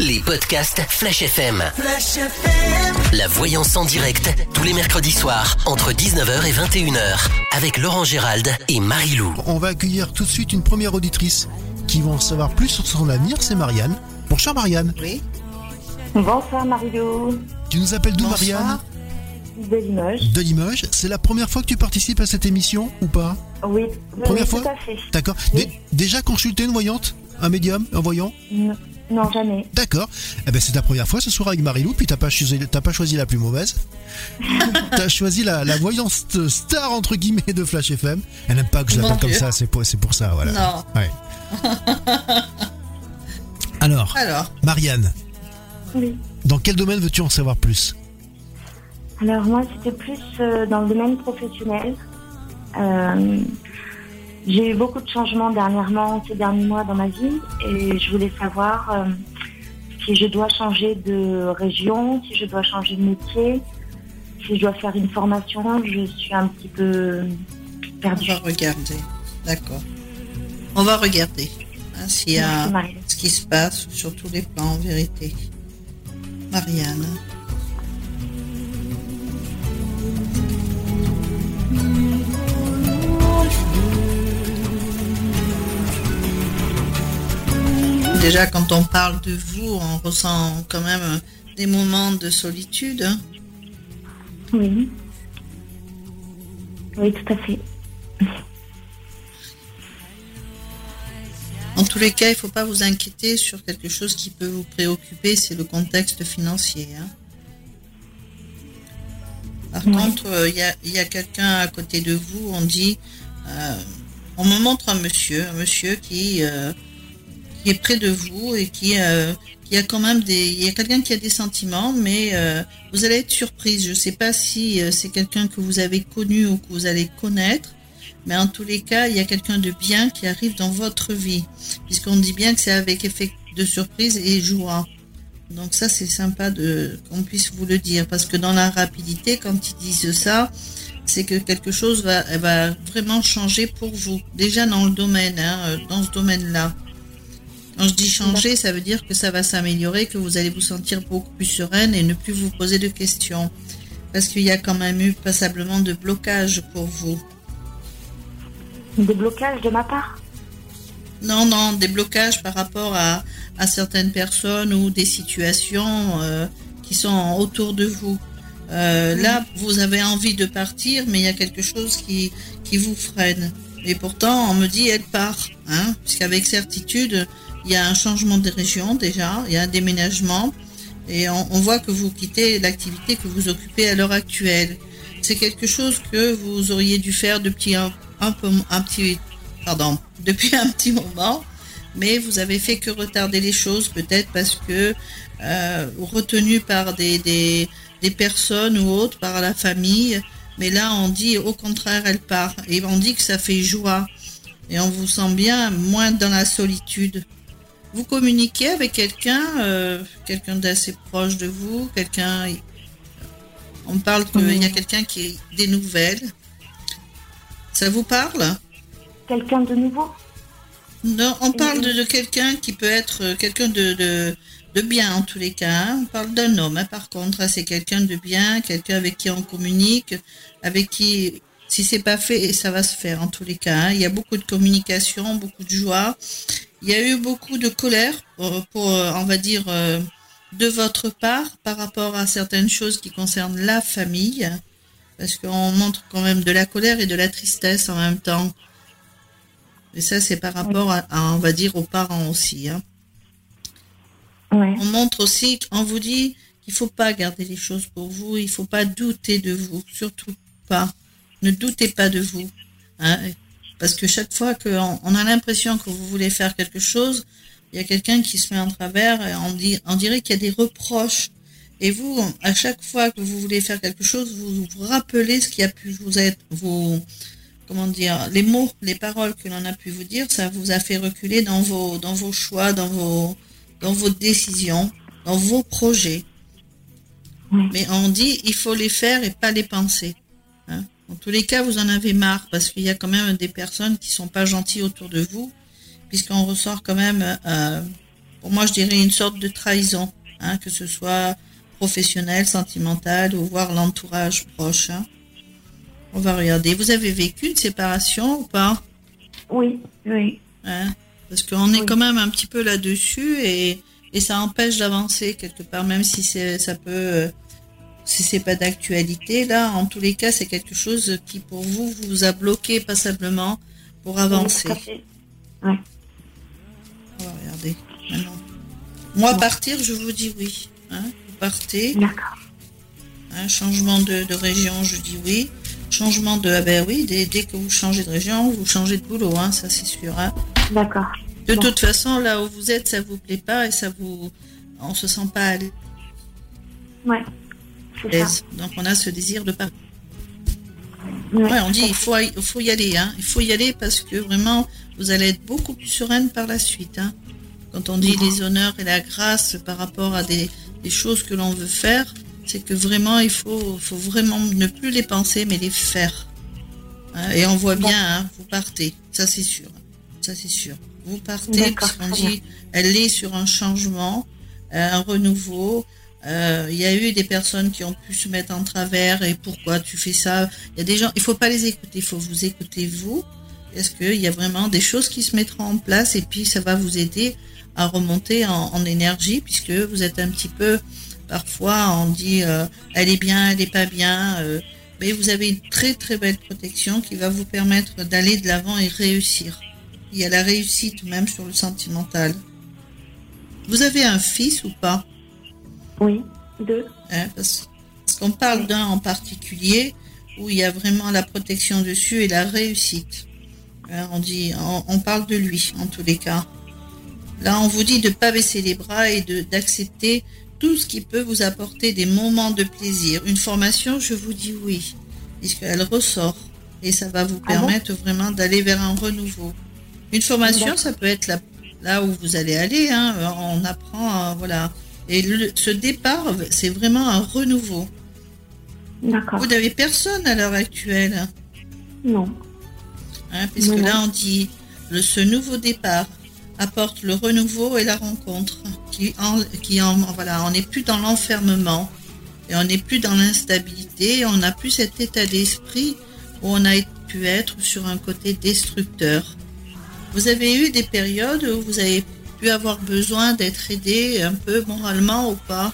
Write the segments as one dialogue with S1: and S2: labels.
S1: les podcasts Flash FM. Flash FM. La voyance en direct, tous les mercredis soirs, entre 19h et 21h, avec Laurent Gérald et Marie-Lou.
S2: On va accueillir tout de suite une première auditrice qui va en savoir plus sur son avenir, c'est Marianne. Bonjour Marianne.
S3: Oui.
S4: Bonsoir Marie-Lou.
S2: Tu nous appelles d'où
S3: Bonsoir.
S2: Marianne
S4: De Limoges.
S2: De Limoges. C'est la première fois que tu participes à cette émission ou pas
S4: Oui,
S2: Première
S4: oui,
S2: fois
S4: tout à fait.
S2: D'accord.
S4: Oui.
S2: Déjà consulté une voyante Un médium Un voyant
S4: Non, non, jamais.
S2: D'accord. Eh ben c'est ta première fois ce soir avec Marilou, puis t'as pas choisi, t'as pas choisi la plus mauvaise. t'as choisi la, la voyance star entre guillemets de Flash FM. Elle n'aime pas que je l'appelle comme ça, c'est pour, c'est pour ça, voilà.
S3: Non.
S2: Ouais. Alors,
S3: Alors,
S2: Marianne,
S4: Oui.
S2: dans quel domaine veux-tu en savoir plus?
S4: Alors moi, c'était plus euh, dans le domaine professionnel. Euh, j'ai eu beaucoup de changements dernièrement, ces derniers mois dans ma vie, et je voulais savoir euh, si je dois changer de région, si je dois changer de métier, si je dois faire une formation. Je suis un petit peu
S3: on
S4: perdue.
S3: va regarder. D'accord. On va regarder hein, s'il y a
S4: Merci,
S3: ce qui se passe sur tous les plans en vérité. Marianne. Déjà, quand on parle de vous, on ressent quand même des moments de solitude. hein.
S4: Oui. Oui, tout à fait.
S3: En tous les cas, il ne faut pas vous inquiéter sur quelque chose qui peut vous préoccuper, c'est le contexte financier. hein. Par
S4: Ouais.
S3: contre, euh, il y a, il y a quelqu'un à côté de vous, on dit, euh, on me montre un monsieur, un monsieur qui, euh, qui est près de vous et qui, euh, qui a quand même des, il y a quelqu'un qui a des sentiments, mais euh, vous allez être surprise. Je ne sais pas si euh, c'est quelqu'un que vous avez connu ou que vous allez connaître, mais en tous les cas, il y a quelqu'un de bien qui arrive dans votre vie, puisqu'on dit bien que c'est avec effet de surprise et joie. Donc ça, c'est sympa de qu'on puisse vous le dire, parce que dans la rapidité, quand ils disent ça, c'est que quelque chose va, va vraiment changer pour vous. Déjà dans le domaine, hein, dans ce domaine-là. Quand je dis changer, ça veut dire que ça va s'améliorer, que vous allez vous sentir beaucoup plus sereine et ne plus vous poser de questions. Parce qu'il y a quand même eu passablement de blocage pour vous.
S4: Des blocages de ma part?
S3: Non, non, des blocages par rapport à, à certaines personnes ou des situations euh, qui sont autour de vous. Euh, Là, vous avez envie de partir, mais il y a quelque chose qui, qui vous freine. Et pourtant, on me dit, elle part. Hein, puisqu'avec certitude, il y a un changement de région déjà, il y a un déménagement. Et on, on voit que vous quittez l'activité que vous occupez à l'heure actuelle. C'est quelque chose que vous auriez dû faire depuis un, un peu, un petit, pardon, depuis un petit moment, mais vous avez fait que retarder les choses, peut-être parce que euh, retenu par des, des, des personnes ou autres, par la famille. Mais là, on dit au contraire, elle part. Et on dit que ça fait joie. Et on vous sent bien moins dans la solitude. Vous communiquez avec quelqu'un, euh, quelqu'un d'assez proche de vous, quelqu'un. On parle qu'il y a quelqu'un qui a des nouvelles. Ça vous parle?
S4: Quelqu'un de nouveau?
S3: Non, on parle de, de quelqu'un qui peut être euh, quelqu'un de, de, de bien en tous les cas. hein. On parle d'un homme, hein, par contre, c'est quelqu'un de bien, quelqu'un avec qui on communique, avec qui, si c'est pas fait, ça va se faire en tous les cas. hein. Il y a beaucoup de communication, beaucoup de joie. Il y a eu beaucoup de colère pour, pour, euh, on va dire, euh, de votre part par rapport à certaines choses qui concernent la famille, parce qu'on montre quand même de la colère et de la tristesse en même temps. Et ça, c'est par rapport à, à, on va dire, aux parents aussi. hein.
S4: Ouais.
S3: On montre aussi, on vous dit qu'il faut pas garder les choses pour vous, il faut pas douter de vous, surtout pas. Ne doutez pas de vous. hein. Parce que chaque fois qu'on on a l'impression que vous voulez faire quelque chose, il y a quelqu'un qui se met en travers et on, dit, on dirait qu'il y a des reproches. Et vous, à chaque fois que vous voulez faire quelque chose, vous vous rappelez ce qui a pu vous être, vous, comment dire, les mots, les paroles que l'on a pu vous dire, ça vous a fait reculer dans vos, dans vos choix, dans vos, dans vos décisions, dans vos projets.
S4: Oui.
S3: Mais on dit, il faut les faire et pas les penser. En tous les cas, vous en avez marre parce qu'il y a quand même des personnes qui sont pas gentilles autour de vous, puisqu'on ressort quand même euh, pour moi, je dirais une sorte de trahison, hein, que ce soit professionnel, sentimental ou voir l'entourage proche. Hein. On va regarder. Vous avez vécu une séparation ou pas?
S4: Oui, oui.
S3: Hein, parce qu'on est quand même un petit peu là-dessus et, et ça empêche d'avancer quelque part, même si ça peut euh, si c'est pas d'actualité, là, en tous les cas, c'est quelque chose qui, pour vous, vous a bloqué passablement pour avancer.
S4: Oui,
S3: On va regarder. Moi, partir, je vous dis oui. Hein, vous partez.
S4: D'accord.
S3: Un changement de, région, je dis oui. Changement de. Ah ben oui, dès, que vous changez de région, vous changez de boulot, hein, ça c'est sûr. Hein.
S4: D'accord.
S3: De toute façon, là où vous êtes, ça vous plaît pas et ça vous. On se sent pas à l'aise. Donc on a ce désir de partir. Ouais, on dit il faut, il faut y aller, hein. Il faut y aller parce que vraiment vous allez être beaucoup plus sereine par la suite. Hein. Quand on dit les honneurs et la grâce par rapport à des, choses que l'on veut faire, c'est que vraiment il faut, faut vraiment ne plus les penser mais les faire. Hein. Et on voit bien, hein, vous partez, ça c'est sûr, ça c'est sûr. Vous partez parce qu'on dit elle est sur un changement, euh, un renouveau. Euh, il y a eu des personnes qui ont pu se mettre en travers et pourquoi tu fais ça. Il y a des gens, il faut pas les écouter, il faut vous écouter vous. Est-ce qu'il y a vraiment des choses qui se mettront en place et puis ça va vous aider à remonter en, énergie puisque vous êtes un petit peu, parfois on dit euh, elle est bien, elle est pas bien, euh, mais vous avez une très très belle protection qui va vous permettre d'aller de l'avant et réussir. Il y a la réussite même sur le sentimental. Vous avez un fils ou pas?
S4: Oui, deux.
S3: Hein, parce, qu'on parle d'un en particulier où il y a vraiment la protection dessus et la réussite. Hein, on dit, on, parle de lui en tous les cas. Là, on vous dit de ne pas baisser les bras et d'accepter tout ce qui peut vous apporter des moments de plaisir. Une formation, je vous dis oui, puisqu'elle ressort et ça va vous ah permettre vraiment d'aller vers un renouveau. Une formation, ça peut être là, là où vous allez aller. Hein. On apprend, voilà, et ce départ, c'est vraiment un renouveau.
S4: D'accord.
S3: Vous n'avez personne à l'heure actuelle
S4: Non.
S3: Hein, puisque là, on dit le, ce nouveau départ apporte le renouveau et la rencontre. Qui en, qui en, voilà, on n'est plus dans l'enfermement et on n'est plus dans l'instabilité. On n'a plus cet état d'esprit où on a pu être sur un côté destructeur. Vous avez eu des périodes où vous avez avoir besoin d'être aidé un peu moralement ou pas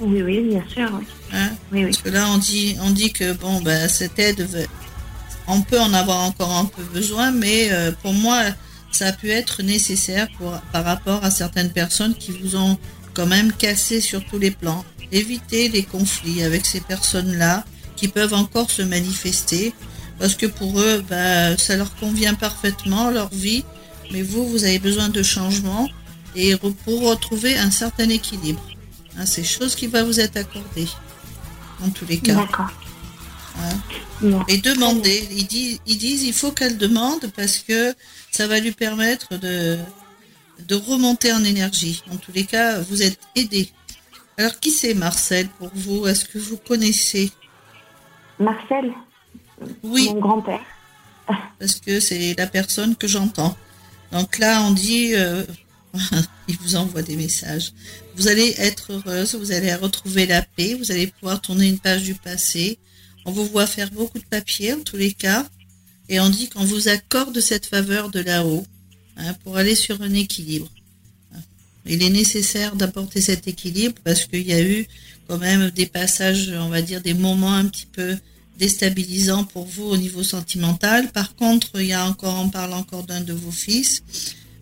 S4: Oui, oui, bien sûr.
S3: Hein? Oui. Parce que là, on dit, on dit que bon, ben, cette aide, on peut en avoir encore un peu besoin, mais euh, pour moi, ça a pu être nécessaire pour, par rapport à certaines personnes qui vous ont quand même cassé sur tous les plans. Éviter les conflits avec ces personnes-là qui peuvent encore se manifester parce que pour eux, ben, ça leur convient parfaitement, leur vie, mais vous, vous avez besoin de changement et pour retrouver un certain équilibre. Hein, c'est chose qui va vous être accordée, en tous les cas.
S4: D'accord.
S3: Hein? Et demander, ils disent, ils disent il faut qu'elle demande parce que ça va lui permettre de, de remonter en énergie. En tous les cas, vous êtes aidé. Alors, qui c'est Marcel pour vous? Est-ce que vous connaissez?
S4: Marcel?
S3: Oui.
S4: Mon grand-père.
S3: Parce que c'est la personne que j'entends. Donc là, on dit, euh, il vous envoie des messages. Vous allez être heureuse, vous allez retrouver la paix, vous allez pouvoir tourner une page du passé. On vous voit faire beaucoup de papiers en tous les cas. Et on dit qu'on vous accorde cette faveur de là-haut hein, pour aller sur un équilibre. Il est nécessaire d'apporter cet équilibre parce qu'il y a eu quand même des passages, on va dire, des moments un petit peu déstabilisant pour vous au niveau sentimental. Par contre, il y a encore, on parle encore d'un de vos fils.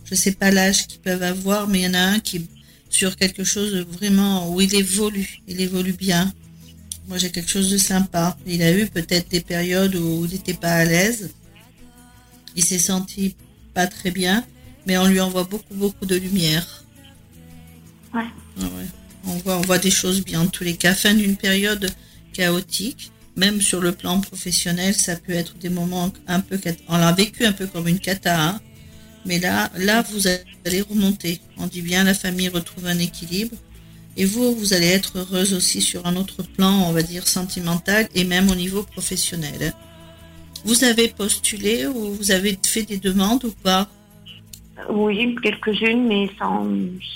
S3: Je ne sais pas l'âge qu'ils peuvent avoir, mais il y en a un qui sur quelque chose vraiment où il évolue, il évolue bien. Moi, j'ai quelque chose de sympa. Il a eu peut-être des périodes où il n'était pas à l'aise. Il s'est senti pas très bien, mais on lui envoie beaucoup, beaucoup de lumière.
S4: Ouais.
S3: Ah on voit, on voit des choses bien. En tous les cas, fin d'une période chaotique même sur le plan professionnel, ça peut être des moments un peu, on l'a vécu un peu comme une cata, hein. mais là, là, vous allez remonter. On dit bien, la famille retrouve un équilibre. Et vous, vous allez être heureuse aussi sur un autre plan, on va dire sentimental et même au niveau professionnel. Vous avez postulé ou vous avez fait des demandes ou pas?
S4: Oui, quelques-unes, mais sans,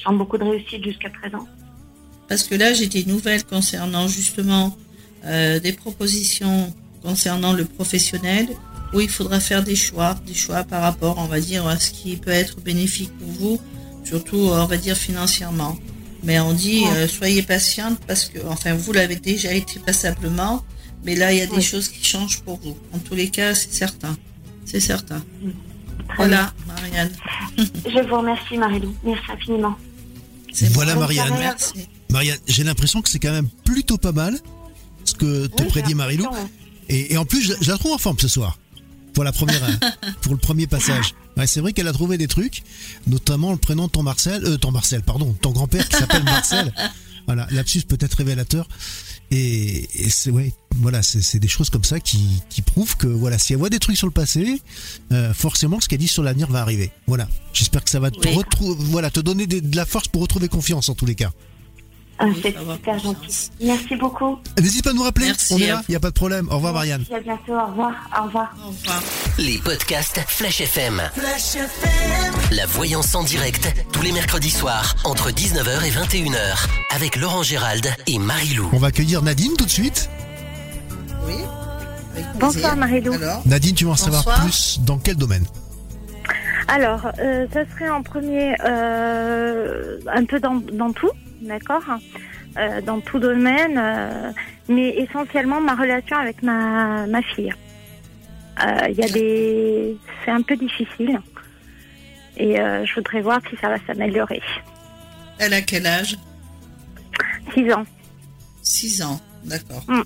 S4: sans beaucoup de réussite jusqu'à présent.
S3: Parce que là, j'ai des nouvelles concernant justement euh, des propositions concernant le professionnel où il faudra faire des choix, des choix par rapport, on va dire, à ce qui peut être bénéfique pour vous, surtout, on va dire, financièrement. Mais on dit, euh, soyez patiente parce que, enfin, vous l'avez déjà été passablement, mais là, il y a des choses qui changent pour vous. En tous les cas, c'est certain. C'est certain. voilà, Marianne.
S4: Je vous remercie, Marilou. Merci infiniment.
S2: Voilà, Marianne.
S3: Merci.
S2: Marianne, j'ai l'impression que c'est quand même plutôt pas mal ce que te
S4: Oui,
S2: prédit Marilou. Et, et en plus, je, je la trouve en forme ce soir. Pour la première, pour le premier passage. Ouais, c'est vrai qu'elle a trouvé des trucs, notamment le prénom de ton Marcel, euh, ton Marcel, pardon, ton grand-père qui s'appelle Marcel. Voilà, lapsus peut-être révélateur. Et, et c'est ouais, voilà, c'est des choses comme ça qui, qui prouvent que voilà, si elle voit des trucs sur le passé, euh, forcément ce qu'elle dit sur l'avenir va arriver. Voilà, j'espère que ça va te
S3: Oui.
S2: voilà, te donner des- de la force pour retrouver confiance en tous les cas.
S4: Ah, c'est super gentil. Merci beaucoup.
S2: N'hésite pas à nous rappeler,
S3: Merci
S2: on est là, il n'y a pas de problème. Au revoir Marianne.
S4: Merci, à bientôt. Au revoir. Au revoir.
S3: Au revoir.
S1: Les podcasts Flash FM. La voyance en direct, tous les mercredis soirs, entre 19h et 21h, avec Laurent Gérald et Marie-Lou.
S2: On va accueillir Nadine tout de suite.
S3: Oui.
S5: Bonsoir. Marie-Lou.
S2: Nadine, tu veux en savoir plus dans quel domaine?
S5: Alors, euh, ça serait en premier euh, un peu dans, dans tout, d'accord Euh, Dans tout domaine, euh, mais essentiellement ma relation avec ma, ma fille. Euh, Il y a des, c'est un peu difficile, et je voudrais voir si ça va s'améliorer.
S3: elle a quel âge?
S5: Six ans.
S3: 6 ans, d'accord.
S5: Mm.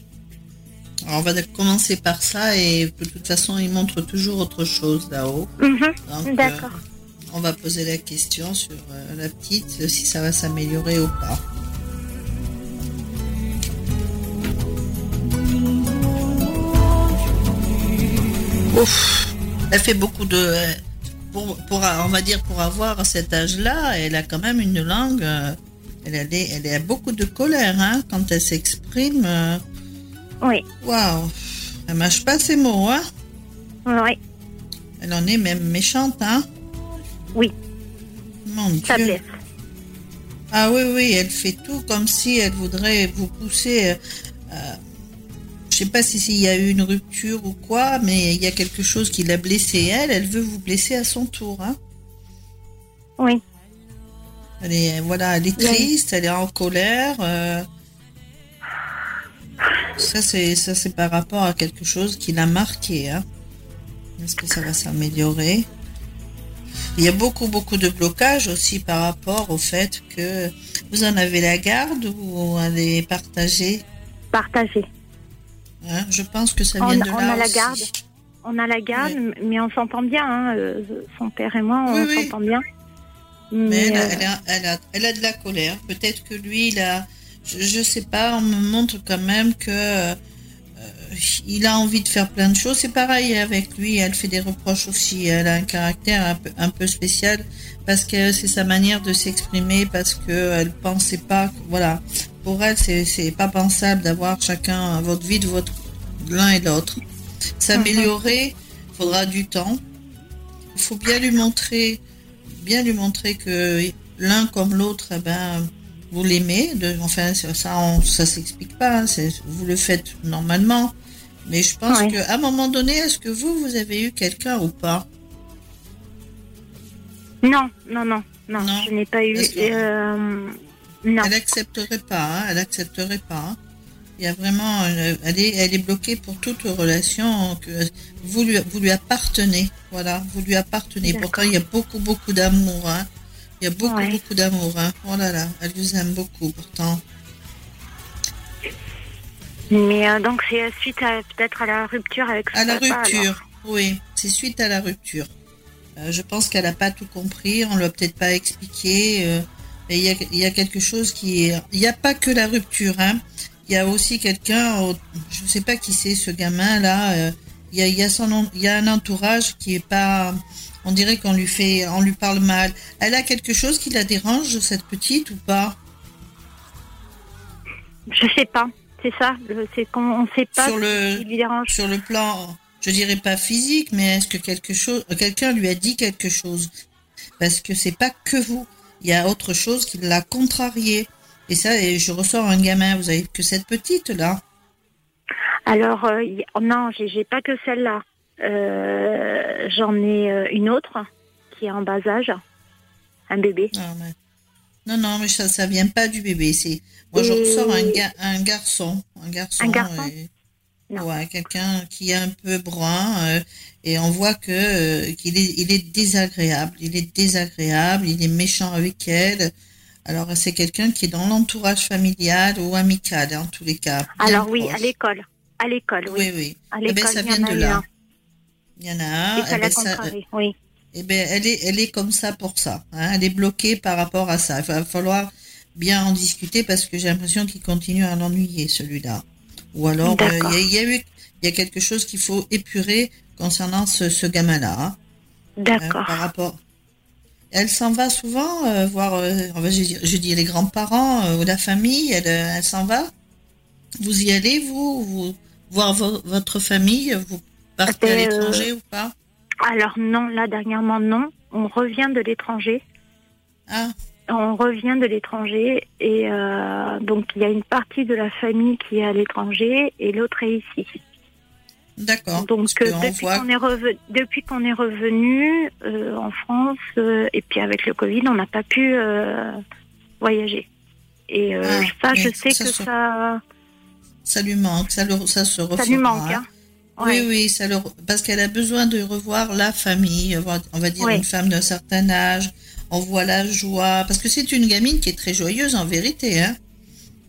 S3: Alors, on va commencer par ça et de toute façon, il montre toujours autre chose là-haut.
S5: Mhm,
S3: euh,
S5: D'accord.
S3: On va poser la question sur euh, la petite, euh, si ça va s'améliorer ou pas. Ouf, elle fait beaucoup de... euh, Pour, pour, on va dire pour avoir cet âge-là, elle a quand même une langue... Elle a, des- elle a beaucoup de colère hein, quand elle s'exprime.
S5: Oui,
S3: Waouh, elle mâche pas ses mots, hein.
S5: oui,
S3: Elle en est même méchante, hein.
S5: Oui.
S3: Mon
S5: ça
S3: Dieu.
S5: blesse.
S3: Ah oui, oui, elle fait tout comme si elle voudrait vous pousser. euh, euh, je sais pas si s'il y a eu une rupture ou quoi, mais il y a quelque chose qui l'a blessée elle. Elle veut vous blesser à son tour. Hein.
S5: Oui,
S3: Elle est, voilà, elle est
S5: Oui.
S3: triste, elle est en colère. euh. Ça c'est ça c'est par rapport à quelque chose qui l'a marqué. Hein. Est-ce que ça va s'améliorer? Il y a beaucoup beaucoup de blocages aussi par rapport au fait que vous en avez la garde ou elle est partagée.
S5: partagé.
S3: Hein, je pense que ça
S5: On-
S3: vient de
S5: on
S3: là
S5: a la garde. On a la garde, mais on s'entend bien. Hein, euh, son père et moi, on
S3: Oui, oui.
S5: s'entend bien.
S3: Mais
S5: Mais,
S3: elle a,
S5: euh,
S3: elle, a, elle, a, elle a de la colère. Peut-être que lui, il a, je, je sais pas, on me montre quand même que euh, il a envie de faire plein de choses. C'est pareil avec lui, elle fait des reproches aussi. Elle a un caractère un peu, spécial parce que c'est sa manière de s'exprimer, parce que elle pensait pas, voilà. Pour elle, c'est c'est pas pensable d'avoir chacun votre vie de votre l'un et l'autre. S'améliorer, faudra du temps. Il faut bien lui montrer, bien lui montrer que l'un comme l'autre, eh ben, vous l'aimez. De, enfin, ça, ça, on- ça s'explique pas. hein, vous le faites normalement. Mais je pense
S5: Ouais.
S3: qu'à un moment donné, est-ce que vous, vous avez eu quelqu'un ou pas?
S5: Non, non, non, non,
S3: Non.
S5: je n'ai pas eu. Euh, non,
S3: Elle accepterait pas. hein, elle accepterait pas. hein. Il y a vraiment, une- elle est, elle est bloquée pour toute relation que vous lui, vous lui appartenez. Voilà, vous lui appartenez. Pourtant, il y a beaucoup, beaucoup d'amour. hein. Il y a beaucoup,
S5: Ouais.
S3: beaucoup d'amour. hein. Oh là là, elle vous aime beaucoup. Pourtant,
S5: mais euh, donc c'est suite à peut-être à la rupture avec son
S3: à la
S5: papa,
S3: rupture.
S5: alors.
S3: Oui, c'est suite à la rupture. Euh, je pense qu'elle n'a pas tout compris. On l'a peut-être pas expliqué. euh, et il y a, il y a quelque chose qui est. Il n'y a pas que la rupture. Hein. Il y a aussi quelqu'un. Je ne sais pas qui c'est ce gamin là. euh, il y a, y a son, en- il y a un entourage qui est pas. On dirait qu'on lui fait, on lui parle mal. Elle a quelque chose qui la dérange cette petite ou pas?
S5: Je sais pas, c'est ça, c'est qu'on on sait pas
S3: Sur le-
S5: ce qui lui dérange.
S3: sur le plan, je dirais pas physique, mais est-ce que quelque chose, quelqu'un lui a dit quelque chose? Parce que c'est pas que vous. Il y a autre chose qui l'a contrarié. Et ça, et je ressors un gamin. Vous avez que cette petite là.
S5: Alors euh, y- non, j'ai j'ai pas que celle-là. Euh, J'en ai euh, une autre qui est en bas âge, un bébé.
S3: Ah, mais- Non, non, mais ça, ça vient pas du bébé. C'est moi, je ressors un, ga- un garçon, un garçon,
S5: Un garçon
S3: et- ouais, quelqu'un qui est un peu brun, euh, et on voit que euh, qu'il est, il est désagréable. Il est désagréable. Il est méchant avec elle. Alors, c'est quelqu'un qui est dans l'entourage familial ou amical, hein, en tous les cas.
S5: Alors oui, à l'école. À l'école, oui.
S3: Oui, oui.
S5: À
S3: Eh ben,
S5: l'école,
S3: ça vient de là.
S5: un.
S3: Il y en a un.
S5: Et ça
S3: eh
S5: l'a
S3: ben, ça-
S5: contrarié, oui.
S3: eh ben, elle est, elle est comme ça pour ça. hein. Elle est bloquée par rapport à ça. Il va falloir bien en discuter parce que j'ai l'impression qu'il continue à l'ennuyer, celui-là. Ou alors, euh, il y, a- il y a eu, il y a quelque chose qu'il faut épurer concernant ce, ce gamin-là. hein, hein,
S5: D'accord.
S3: par rapport. Elle s'en va souvent euh, voir, euh, je, dis- je dis les grands-parents euh, ou la famille. Elle, euh, elle s'en va. Vous y allez, vous, vous voir vo- votre famille. Vous partez à
S5: euh,
S3: l'étranger ou pas?
S5: Alors non, là dernièrement non. On revient de l'étranger.
S3: Ah,
S5: On revient de l'étranger et euh, donc il y a une partie de la famille qui est à l'étranger et l'autre est ici.
S3: d'accord.
S5: Donc euh, depuis qu'on est revenu, depuis qu'on est revenu euh, en France et puis avec le Covid, on n'a pas pu voyager. Et
S3: Ah,
S5: ça,
S3: mais
S5: je sais que ça,
S3: Ça lui manque, ça, le, ça se ressent.
S5: ça lui manque. Hein.
S3: Oui,
S5: Ouais.
S3: oui, ça le, parce qu'elle a besoin de revoir la famille, avoir- on va dire
S5: Ouais.
S3: une femme d'un certain âge. On voit la joie, parce que c'est une gamine qui est très joyeuse en vérité. Hein.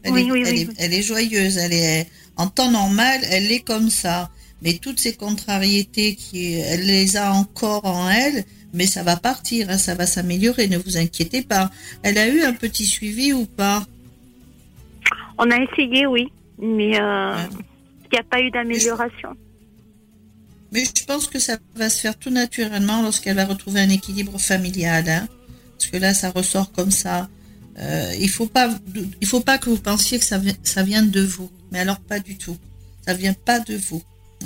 S3: Elle,
S5: Oui,
S3: est,
S5: oui,
S3: elle,
S5: oui,
S3: est, elle est joyeuse, elle est en temps normal, elle est comme ça. Mais toutes ces contrariétés, qui, elle les a encore en elle, mais ça va partir, hein, ça va s'améliorer, ne vous inquiétez pas. Elle a eu un petit suivi ou pas?
S5: On a essayé, oui, mais euh, il n'y a pas eu d'amélioration.
S3: Mais je pense que ça va se faire tout naturellement lorsqu'elle va retrouver un équilibre familial. Hein Parce que là, ça ressort comme ça. Euh, il faut pas, il faut pas que vous pensiez que ça, ça vient de vous. Mais alors pas du tout. Ça vient pas de vous.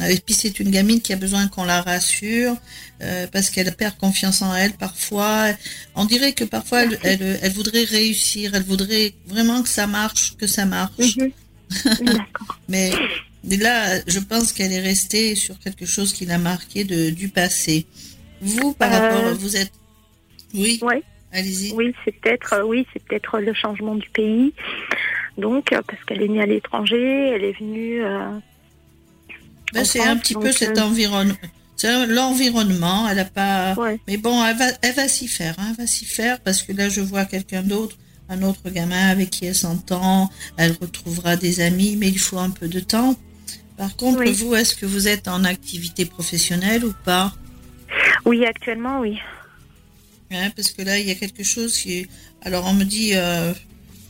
S3: Et puis c'est une gamine qui a besoin qu'on la rassure euh, parce qu'elle perd confiance en elle parfois. On dirait que parfois elle, elle, elle voudrait réussir, elle voudrait vraiment que ça marche, que ça marche.
S5: Mhm. D'accord.
S3: Mais là, je pense qu'elle est restée sur quelque chose qui l'a marqué de, du passé. Vous, par
S5: Euh,
S3: rapport, vous êtes, oui,
S5: Ouais.
S3: allez-y.
S5: Oui, c'est peut-être, euh, oui, c'est peut-être le changement du pays. Donc, euh, parce qu'elle est née à l'étranger, elle est venue. euh,
S3: Ben,
S5: en
S3: c'est un petit
S5: donc,
S3: peu cet
S5: euh,
S3: environnement. L'environnement. Elle a pas.
S5: ouais.
S3: Mais bon, elle va, elle va s'y faire. Hein, elle va s'y faire parce que là, je vois quelqu'un d'autre, un autre gamin avec qui elle s'entend. Elle retrouvera des amis, mais il faut un peu de temps. Par contre,
S5: Oui.
S3: vous, est-ce que vous êtes en activité professionnelle ou pas?
S5: Oui, actuellement, oui.
S3: Hein, parce que là, il y a quelque chose qui. Alors, on me dit, euh,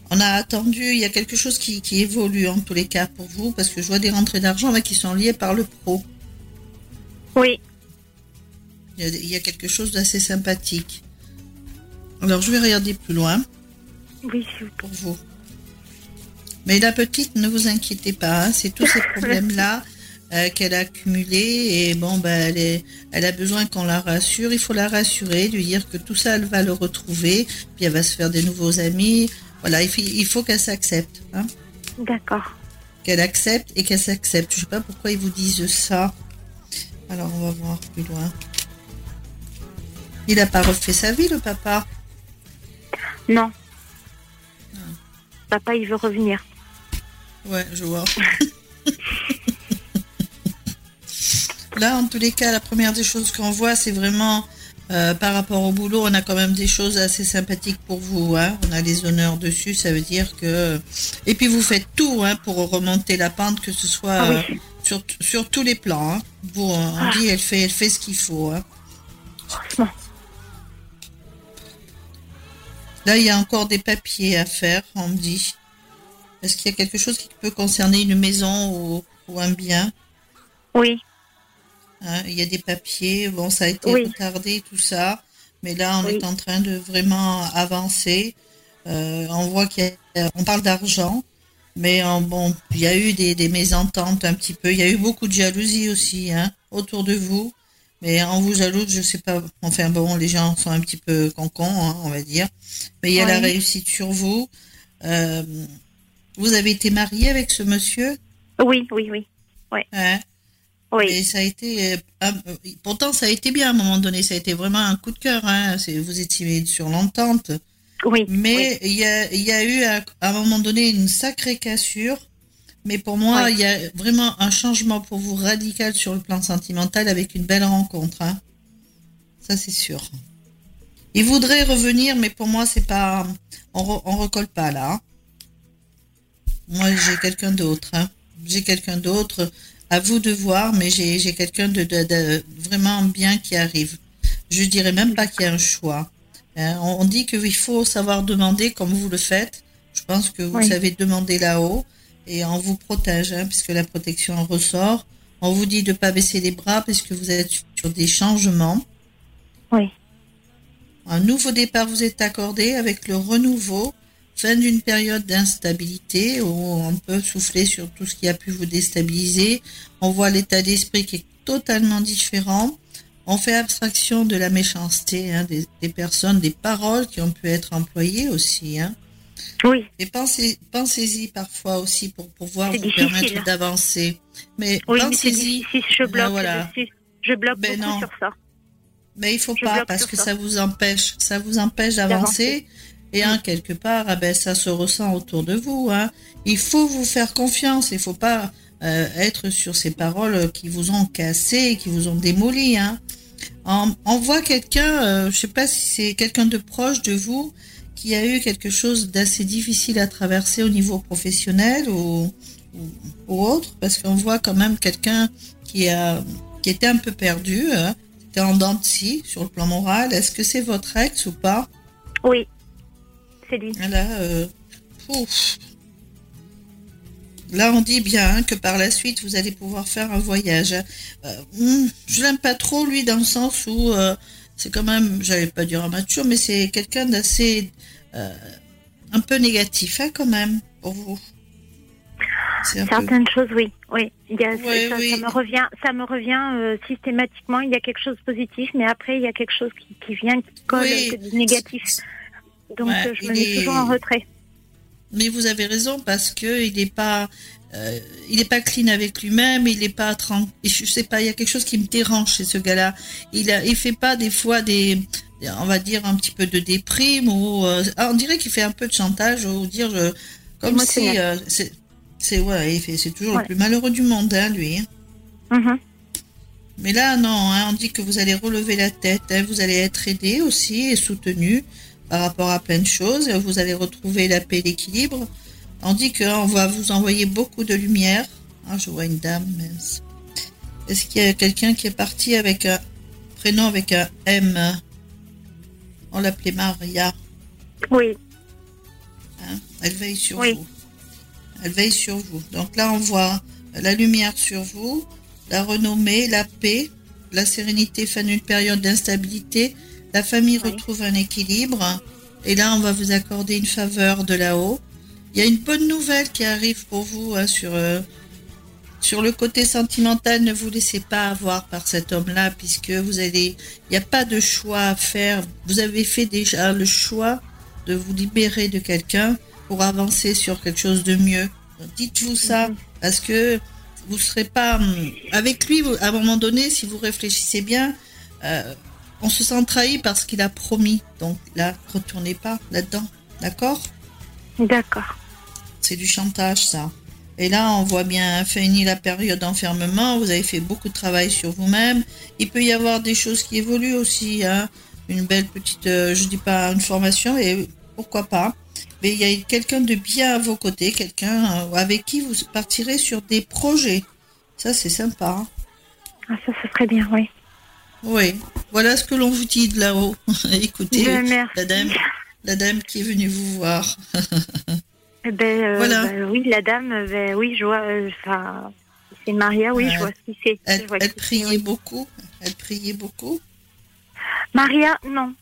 S3: on a attendu, il y a quelque chose qui, qui évolue en tous les cas pour vous, parce que je vois des rentrées d'argent là qui sont liées par le pro.
S5: Oui,
S3: Il y a, il y a quelque chose d'assez sympathique. Alors, je vais regarder plus loin
S5: oui, plaît.
S3: pour vous. Mais la petite, ne vous inquiétez pas, hein, c'est tous ces problèmes-là euh, qu'elle a accumulés et bon, ben, elle, est, elle a besoin qu'on la rassure. Il faut la rassurer, lui dire que tout ça, elle va le retrouver, puis elle va se faire des nouveaux amis. Voilà, il faut, il faut qu'elle s'accepte, hein,
S5: D'accord.
S3: qu'elle accepte et qu'elle s'accepte. Je sais pas pourquoi ils vous disent ça. Alors, on va voir plus loin. Il n'a pas refait sa vie, le papa?
S5: Non. Papa, il veut revenir.
S3: Ouais, je vois. Là, en tous les cas, la première des choses qu'on voit, c'est vraiment euh, par rapport au boulot, on a quand même des choses assez sympathiques pour vous. Hein. On a les honneurs dessus, ça veut dire que. Et puis vous faites tout hein, pour remonter la pente, que ce soit
S5: Ah oui.
S3: euh, sur, sur tous les plans. hein. Vous, on
S5: Ah.
S3: dit, elle fait, elle fait ce qu'il faut.
S5: Franchement.
S3: Là, il y a encore des papiers à faire, on me dit. Est-ce qu'il y a quelque chose qui peut concerner une maison ou, ou un bien?
S5: Oui,
S3: Hein, il y a des papiers, bon, ça a été
S5: Oui.
S3: retardé, tout ça, mais là, on
S5: Oui.
S3: est en train de vraiment avancer. Euh, on voit qu'on parle d'argent, mais euh, bon, il y a eu des, des mésententes un petit peu. Il y a eu beaucoup de jalousie aussi, hein, autour de vous. Mais en vous jalouse, je sais pas. Enfin bon, les gens sont un petit peu concons, hein, on va dire. Mais il y a la réussite sur vous. Euh, vous avez été marié avec ce monsieur?
S5: Oui, oui, oui. Ouais.
S3: Hein? Oui. Et ça a été, euh, pourtant ça a été bien à un moment donné. Ça a été vraiment un coup de cœur. Hein. Vous étiez sur l'entente.
S5: Oui.
S3: Mais il y, a, y a eu à, un moment donné une sacrée cassure. Mais pour moi, il y a vraiment un changement pour vous radical sur le plan sentimental avec une belle rencontre. Hein. Ça, c'est sûr. Il voudrait revenir, mais pour moi, c'est pas. On, on recolle pas là. Hein. Moi, j'ai quelqu'un d'autre. Hein. J'ai quelqu'un d'autre. À vous de voir, mais j'ai quelqu'un de, de, vraiment bien qui arrive. Je dirais même pas qu'il y a un choix. On dit qu'il faut savoir demander comme vous le faites. Je pense que vous savez demander là-haut et on vous protège, hein, puisque la protection ressort. On vous dit de ne pas baisser les bras puisque vous êtes sur des changements.
S5: Oui.
S3: Un nouveau départ vous est accordé avec le renouveau, fin d'une période d'instabilité où on peut souffler sur tout ce qui a pu vous déstabiliser. On voit l'état d'esprit qui est totalement différent on fait abstraction de la méchanceté hein, des, personnes, des paroles qui ont pu être employées aussi. Hein.
S5: Oui.
S3: Et pensez, pensez-y parfois aussi pour pouvoir vous permettre d'avancer. Mais pensez-y.
S5: Si je bloque, voilà. je, bloque ben beaucoup sur ça.
S3: Mais il faut pas parce que ça. vous empêche, ça vous empêche d'avancer. Et hein, quelque part, ah ben, ça se ressent autour de vous. Hein. Il faut vous faire confiance. Il faut pas euh, être sur ces paroles qui vous ont cassé, qui vous ont démoli. Hein on, voit quelqu'un, euh, je sais pas si c'est quelqu'un de proche de vous, qui a eu quelque chose d'assez difficile à traverser au niveau professionnel ou, ou, autre, parce qu'on voit quand même quelqu'un qui a qui était un peu perdu, hein, était en dents de scie sur le plan moral. Est-ce que c'est votre ex ou pas?
S5: Oui, c'est lui.
S3: Là, euh, Là, on dit bien que par la suite, vous allez pouvoir faire un voyage. Euh, hmm, je l'aime pas trop, lui, dans le sens où euh, c'est quand même, j'allais pas dire amateur, mais c'est quelqu'un d'assez euh, un peu négatif, hein, quand même, pour vous.
S5: Certaines choses, oui, oui. Il y a, ça, me revient, ça me revient systématiquement. Il y a quelque chose de positif, mais après il y a quelque chose qui, vient, qui colle, de négatif. Donc je me mets toujours en retrait.
S3: Mais vous avez raison parce que il n'est pas, euh, il n'est pas clean avec lui-même, il n'est pas tranquille. Je sais pas, il y a quelque chose qui me dérange chez ce gars-là. Il a, il fait pas des fois des, on va dire un petit peu de déprime ou, euh, on dirait qu'il fait un peu de chantage ou dire, je, comme si, euh, c'est, c'est ouais, c'est toujours le plus malheureux du monde, hein, lui. Hein.
S5: Mm-hmm.
S3: Mais là, non, hein, on dit que vous allez relever la tête, hein, vous allez être aidé aussi et soutenu par rapport à plein de choses. Vous allez retrouver la paix et l'équilibre. On dit qu'on va vous envoyer beaucoup de lumière. Ah, je vois une dame. Est-ce qu'il y a quelqu'un qui est parti avec un prénom avec un M? On l'appelait Maria.
S5: Oui.
S3: Hein? Elle veille sur vous. Elle veille sur vous. Donc là, on voit la lumière sur vous, la renommée, la paix, la sérénité fin d'une période d'instabilité, la famille retrouve un équilibre. Et là, on va vous accorder une faveur de là-haut. Il y a une bonne nouvelle qui arrive pour vous hein, sur, euh, sur le côté sentimental. Ne vous laissez pas avoir par cet homme-là, puisque vous allez, il n'y a pas de choix à faire. Vous avez fait déjà le choix de vous libérer de quelqu'un pour avancer sur quelque chose de mieux. Dites-vous ça, mhm. parce que vous serez pas hum, avec lui. À un moment donné, si vous réfléchissez bien, euh, on se sent trahi parce qu'il a promis. Donc là, retournez pas là-dedans. D'accord?
S5: D'accord.
S3: C'est du chantage, ça. Et là, on voit bien fini la période d'enfermement. Vous avez fait beaucoup de travail sur vous-même. Il peut y avoir des choses qui évoluent aussi. Hein. Une belle petite, euh, je dis pas une formation, et pourquoi pas. Mais il y a quelqu'un de bien à vos côtés, quelqu'un euh, avec qui vous partirez sur des projets. Ça, c'est sympa. Hein.
S5: Ah, ça, ça serait bien, oui.
S3: Oui, voilà ce que l'on vous dit de là-haut. Écoutez, la dame, la dame qui est venue vous voir.
S5: Eh ben, euh, voilà. Bah, oui, la dame, ben, oui, je vois. Euh, c'est Maria, oui, je vois ce qui c'est.
S3: Elle, priait beaucoup. Elle priait beaucoup.
S5: Maria, non.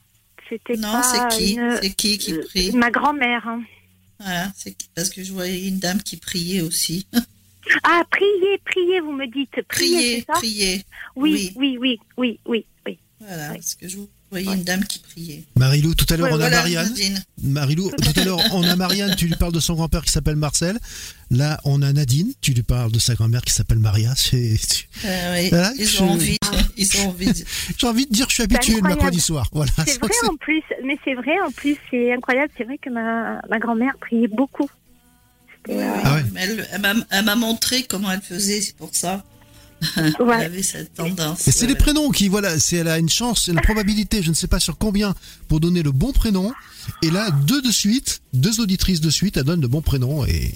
S5: C'était
S3: non, c'est qui? C'est qui qui prie?
S5: Ma grand-mère. Hein.
S3: Voilà, c'est parce que je voyais une dame qui priait aussi.
S5: Ah, prier, prier, vous me dites.
S3: Prier,
S5: Prier, oui, oui, oui, oui, oui, oui.
S3: Voilà,
S5: Oui.
S3: parce que je voyais une dame qui priait.
S2: Marilou, tout à l'heure
S5: Ouais,
S2: on a
S3: Voilà,
S2: Marianne. Marilou, tout à l'heure on a Marianne, tu lui parles de son grand-père qui s'appelle Marcel. Là on a Nadine, tu lui parles de sa grand-mère qui s'appelle Maria. C'est-
S3: Euh, oui,
S2: Voilà,
S3: ils
S2: je-
S3: ont envie, ils ont envie. de-
S2: J'ai envie de dire que je suis habitué le mercredi soir. Voilà.
S5: C'est vrai en plus, mais c'est vrai en plus, c'est incroyable. C'est vrai que ma, ma grand-mère priait beaucoup.
S2: Ah ouais.
S3: Mais Elle, elle m'a- elle m'a montré comment elle faisait, c'est pour ça. Elle
S5: ouais.
S3: avait cette tendance.
S2: Et c'est
S3: ouais,
S2: les prénoms qui, voilà, c'est elle a une chance, une probabilité, je ne sais pas sur combien, pour donner le bon prénom. Et là, deux de suite, deux auditrices de suite, elles donnent le bon prénom. Et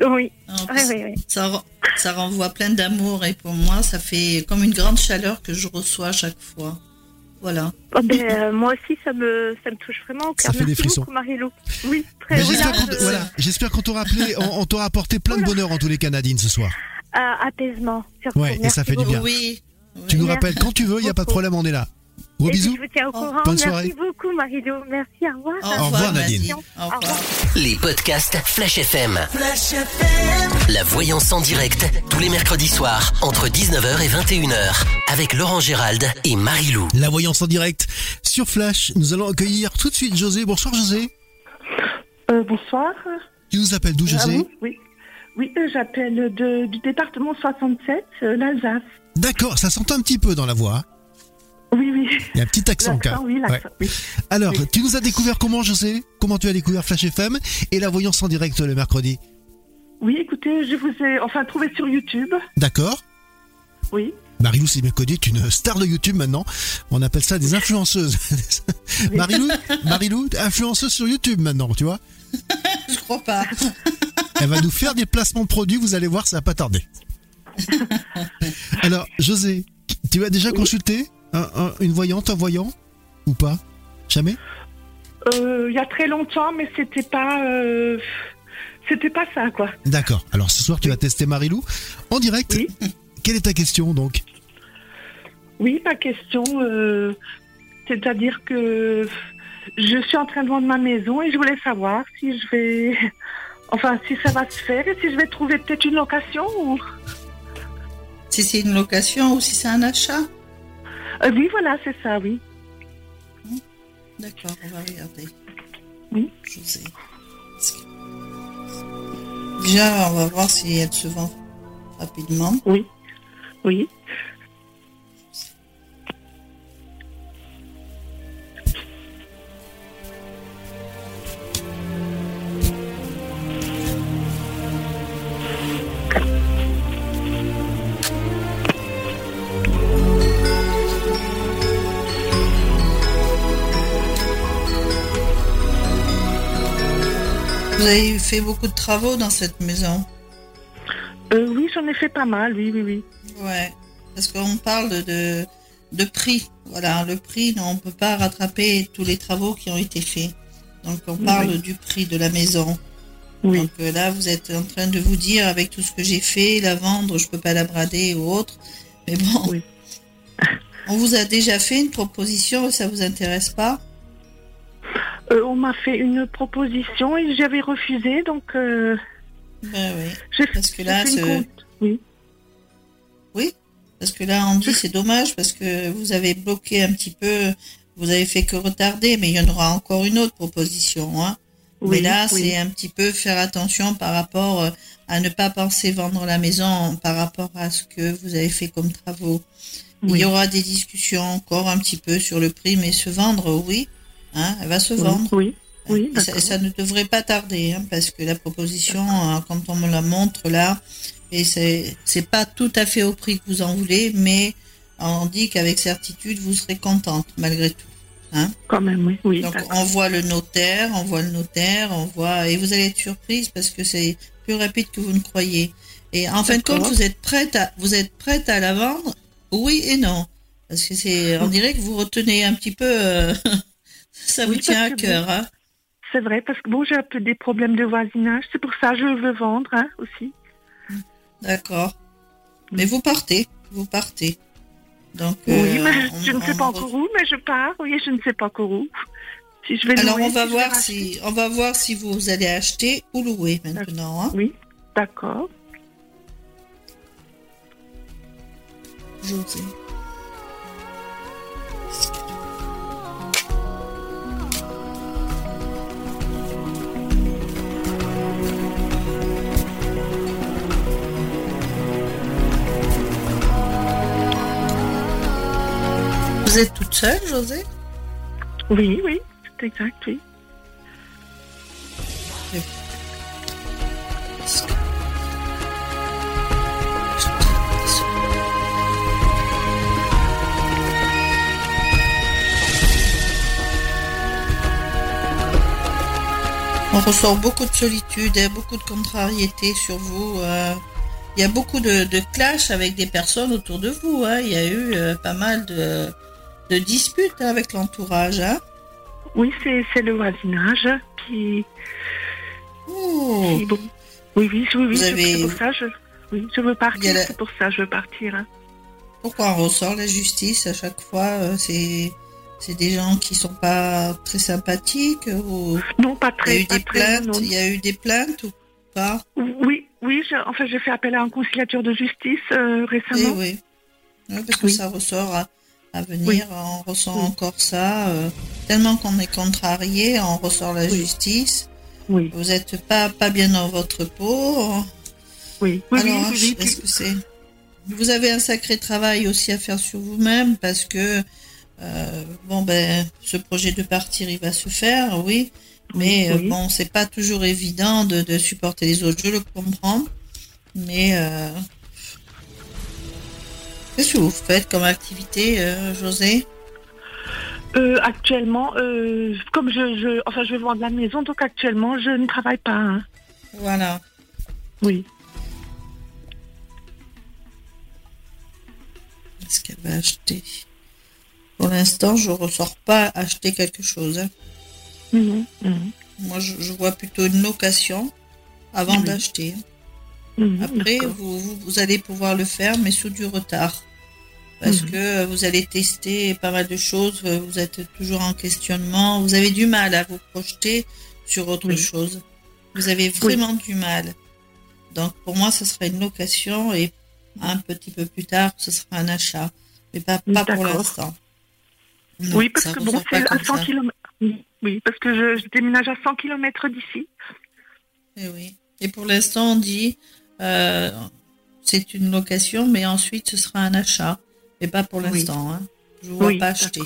S5: Oui,
S3: En
S5: oui,
S3: plus,
S5: oui, oui.
S3: Ça, ren- ça renvoie plein d'amour et pour moi, ça fait comme une grande chaleur que je reçois à chaque fois. Voilà.
S5: Oh, ben, euh, moi aussi, ça me, ça me touche vraiment au
S2: Ça
S5: cœur.
S2: fait des frissons.
S5: beaucoup, Marilou. Oui, très oui,
S2: j'espère qu'on
S5: je-
S2: voilà, t'aura appelé, on, on t'aura apporté plein de bonheur en tous les cas, Nadine, ce soir.
S5: Ah, apaisement, surtout.
S2: Ouais, et ça fait du bien.
S3: Oui. oui.
S2: Tu nous
S5: Merci
S2: rappelles quand tu veux, il n'y a pas de problème, on est là. Gros bisous.
S5: je vous tiens au courant.
S2: Bonne
S5: Merci
S2: soirée.
S5: beaucoup, Marilou. Merci, au revoir.
S3: Au
S2: revoir, Nadine.
S3: Nadine. Au revoir.
S1: Les podcasts Flash FM. La voyance en direct, tous les mercredis soirs, entre 19h et 21h, avec Laurent Gérald et Marie-Lou.
S2: La voyance en direct sur Flash. Nous allons accueillir tout de suite José. Bonsoir José.
S6: Euh, bonsoir.
S2: Tu nous appelles d'où
S6: Ah
S2: José
S6: oui, oui. Oui, euh, j'appelle du département 67, euh, l'Alsace.
S2: D'accord, ça s'entend un petit peu dans la voix. hein.
S6: Oui, oui.
S2: Il y a un petit accent quand
S6: L'accent,
S2: même.
S6: oui, l'accent, oui.
S2: Alors,
S6: Oui.
S2: tu nous as découvert comment José Comment tu as découvert Flash FM et la voyance en direct le mercredi?
S6: Oui, écoutez, je vous ai enfin trouvé sur YouTube.
S2: D'accord
S6: Oui.
S2: Marilou, c'est Mercredi, est une star de YouTube maintenant. On appelle ça des influenceuses. Marilou, Marilou, influenceuse sur YouTube maintenant, tu vois?
S3: Je crois pas.
S2: Elle va nous faire des placements de produits, vous allez voir, ça va pas tarder. Alors, José, tu as déjà consulté un- un- une voyante, un voyant Ou pas? Jamais?
S6: Euh, Il y a très longtemps, mais c'était pas. euh, C'était pas ça, quoi.
S2: D'accord. Alors, ce soir, tu vas tester Marilou en direct.
S6: Oui.
S2: Quelle est ta question donc?
S6: Oui, ma question, euh, c'est-à-dire que je suis en train de vendre ma maison et je voulais savoir si je vais. Enfin, si ça va se faire et si je vais trouver peut-être une location ou.
S3: Si c'est une location ou si c'est un achat.
S6: Euh, oui, voilà, c'est ça, oui.
S3: D'accord, on va regarder.
S6: Oui.
S3: José. Déjà, on va voir si elle se vend rapidement.
S6: Oui. Oui.
S3: Vous avez fait beaucoup de travaux dans cette maison.
S6: Euh, oui, j'en ai fait pas mal, oui, oui, oui.
S3: Ouais, parce qu'on parle de, de prix. Voilà, le prix, non, on ne peut pas rattraper tous les travaux qui ont été faits. Donc on parle
S6: Oui.
S3: du prix de la maison.
S6: Oui.
S3: Donc euh, là, vous êtes en train de vous dire, avec tout ce que j'ai fait, la vendre, je peux pas la brader ou autre. Mais bon,
S6: Oui.
S3: on vous a déjà fait une proposition, ça vous intéresse pas?
S6: Euh, on m'a fait une proposition et j'avais refusé, donc euh,
S3: Ben oui. Parce que là, ce-.
S6: Oui.
S3: Oui, parce que là, on dit c'est dommage parce que vous avez bloqué un petit peu, vous avez fait que retarder, mais il y en aura encore une autre proposition. Hein.
S6: Oui,
S3: mais là,
S6: oui.
S3: c'est un petit peu faire attention par rapport euh, à ne pas penser vendre la maison par rapport à ce que vous avez fait comme travaux. Il y aura des discussions encore un petit peu sur le prix, mais se vendre, oui, hein, elle va se
S6: Oui,
S3: vendre.
S6: Oui. Oui,
S3: Et ça, ne devrait pas tarder, hein, parce que la proposition, quand on me la montre là, et c'est pas tout à fait au prix que vous en voulez, mais on dit qu'avec certitude vous serez contente malgré tout. Hein?
S6: Quand même, oui. oui
S3: Donc on voit le notaire, on voit le notaire, on voit et vous allez être surprise parce que c'est plus rapide que vous ne croyez. Et en fin de compte, vous êtes prête à vous êtes prête à la vendre, oui et non, parce que c'est on dirait que vous retenez un petit peu, euh, Ça vous tient à cœur. Hein?
S6: C'est vrai, parce que bon, j'ai un peu des problèmes de voisinage. C'est pour ça que je veux vendre hein, aussi.
S3: D'accord. Mm. Mais vous partez, vous partez. Donc, euh,
S6: oui,
S3: mais
S6: je, ne sais pas encore où, mais je pars. Oui, je ne sais pas encore où. Si je vais
S3: Alors on va voir si on va voir si vous allez acheter ou louer maintenant. Hein?
S6: Oui, d'accord.
S3: José. Toute seule, José?
S6: Oui, oui, c'est exact, oui.
S3: On ressort beaucoup de solitude, et beaucoup de contrariété sur vous. euh. Il y a beaucoup de, de clash avec des personnes autour de vous. hein. Il y a eu euh, pas mal de, de disputes hein, avec l'entourage. Hein.
S6: Oui, c'est le voisinage qui.
S3: Oh.
S6: qui- bon. Oui, oui, oui, oui. C'est-
S3: avez-
S6: pour ça, je, oui, je veux partir.
S3: a la-
S6: C'est pour ça, je veux partir. hein.
S3: Pourquoi on ressort la justice à chaque fois euh, C'est c'est des gens qui sont pas très sympathiques ou
S6: Non, pas
S3: il y a
S6: très.
S3: eu des
S6: très,
S3: plaintes
S6: non.
S3: Il y a eu des plaintes ou pas?
S6: Oui, oui. Je, enfin, j'ai fait appel à un conciliateur de justice euh,
S3: Eh
S6: récemment.
S3: oui. Ouais, parce que
S6: Oui.
S3: ça ressort à, à venir, on ressent encore ça. euh, tellement qu'on est contrarié, on ressort la
S6: Oui.
S3: justice.
S6: Oui,
S3: Vous êtes pas, pas bien dans votre peau.
S6: oui,
S3: Alors,
S6: oui, oui, oui.
S3: est-ce que c'est. Vous avez un sacré travail aussi à faire sur vous-même parce que, euh, bon, ben, ce projet de partir, il va se faire, oui. Mais euh, bon, c'est pas toujours évident de, de supporter les autres, je le comprends. Mais qu'est-ce que vous faites comme activité, euh, José?
S6: Euh, actuellement, euh, comme je, je, enfin, je vais vendre la maison, donc actuellement, je ne travaille pas. hein.
S3: Voilà.
S6: Oui.
S3: Qu'est-ce qu'elle va acheter? Pour l'instant, je ressors pas acheter quelque chose. hein.
S6: Mhm, mhm,
S3: Moi, je, je vois plutôt une location avant d'acheter.
S6: Mhm,
S3: Après, vous, vous, allez pouvoir le faire, mais sous du retard. Parce
S6: Mhm.
S3: que vous allez tester pas mal de choses, vous êtes toujours en questionnement, vous avez du mal à vous projeter sur autre
S6: Oui.
S3: chose. Vous avez vraiment du mal. Donc, pour moi, ce sera une location et un petit peu plus tard, ce sera un achat. Mais pas, pas pour l'instant.
S6: Oui, parce que bon, c'est à
S3: comme
S6: 100
S3: ça.
S6: km. Oui, parce que je, je déménage à 100 km d'ici.
S3: Eh oui. Et pour l'instant, on dit euh, c'est une location, mais ensuite ce sera un achat. Mais pas pour
S6: Oui.
S3: l'instant. Hein. Je ne vois
S6: Oui,
S3: pas acheter.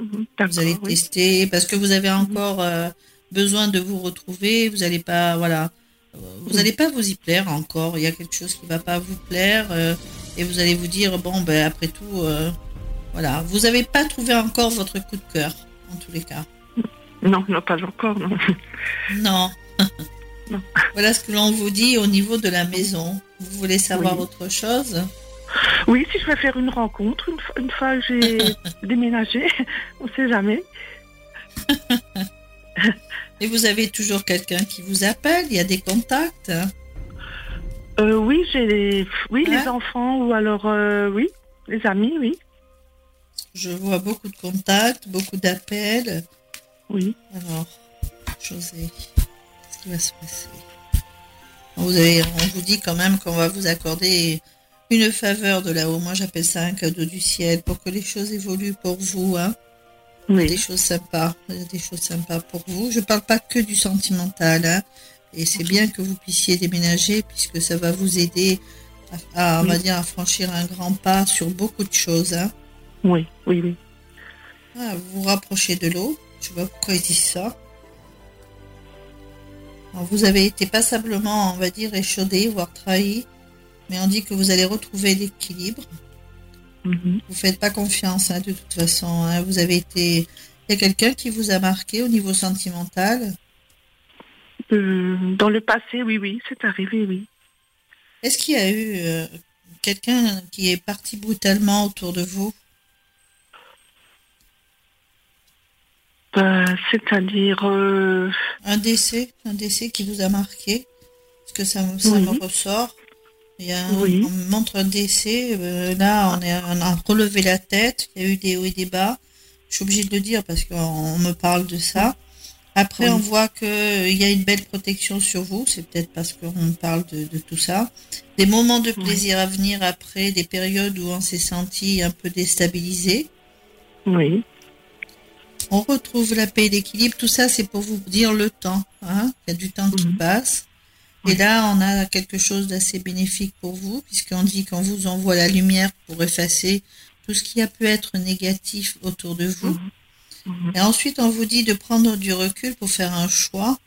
S6: Mhm,
S3: Vous allez
S6: oui.
S3: tester parce que vous avez encore euh, besoin de vous retrouver. Vous n'allez pas, voilà, euh, vous n'allez pas vous y plaire encore. Il y a quelque chose qui va pas vous plaire euh, et vous allez vous dire bon ben après tout, voilà, vous n'avez pas trouvé encore votre coup de cœur en tous les cas.
S6: Non, non, pas encore, non.
S3: Non. Voilà ce que l'on vous dit au niveau de la maison. Vous voulez savoir
S6: Oui.
S3: autre chose?
S6: Oui, si je vais faire une rencontre une, fois- une fois que j'ai déménagé, on sait jamais.
S3: Et vous avez toujours quelqu'un qui vous appelle? Il y a des contacts?
S6: Euh, oui, j'ai les, oui,
S3: Ouais.
S6: les enfants ou alors, euh, oui, les amis, oui.
S3: Je vois beaucoup de contacts, beaucoup d'appels.
S6: Oui.
S3: Alors, José, qui va se passer vous avez, On vous dit quand même qu'on va vous accorder une faveur de là-haut. Moi, j'appelle ça un cadeau du ciel pour que les choses évoluent pour vous. Hein. Des choses sympas. Des choses sympas pour vous. Je parle pas que du sentimental. Hein. Et c'est bien que vous puissiez déménager puisque ça va vous aider à, à, on va dire, à franchir un grand pas sur beaucoup de choses. Hein.
S6: Oui, oui, oui.
S3: Ah, vous vous rapprochez de l'eau. Je pas pourquoi ils disent ça. Vous avez été passablement, on va dire, échaudé, voire trahi. Mais on dit que vous allez retrouver l'équilibre.
S6: Mhm.
S3: Vous faites pas confiance, hein, de toute façon. hein. Vous avez été. Il y a quelqu'un qui vous a marqué au niveau sentimental?
S6: Euh, dans le passé, oui, oui, c'est arrivé, oui.
S3: Est-ce qu'il y a eu euh, quelqu'un qui est parti brutalement autour de vous?
S6: Euh, C'est-à-dire, euh,
S3: Un décès Un décès qui vous a marqué Parce que ça, me- ça me ressort. Il y a un-
S6: Oui.
S3: On me montre un décès. euh, là, on, est, on a relevé la tête. Il y a eu des hauts et des bas. Je suis obligée de le dire parce qu'on me parle de ça. Après,
S6: Oui.
S3: on voit qu'il y a une belle protection sur vous. C'est peut-être parce qu'on parle de, de tout ça. Des moments de plaisir à venir après, des périodes où on s'est senti un peu déstabilisé.
S6: Oui.
S3: On retrouve la paix et l'équilibre. Tout ça, c'est pour vous dire le temps. Hein Il y a du temps qui
S6: Mhm.
S3: passe. Et là, on a quelque chose d'assez bénéfique pour vous, puisqu'on dit qu'on vous envoie la lumière pour effacer tout ce qui a pu être négatif autour de vous.
S6: Mhm.
S3: Et ensuite, on vous dit de prendre du recul pour faire un choix,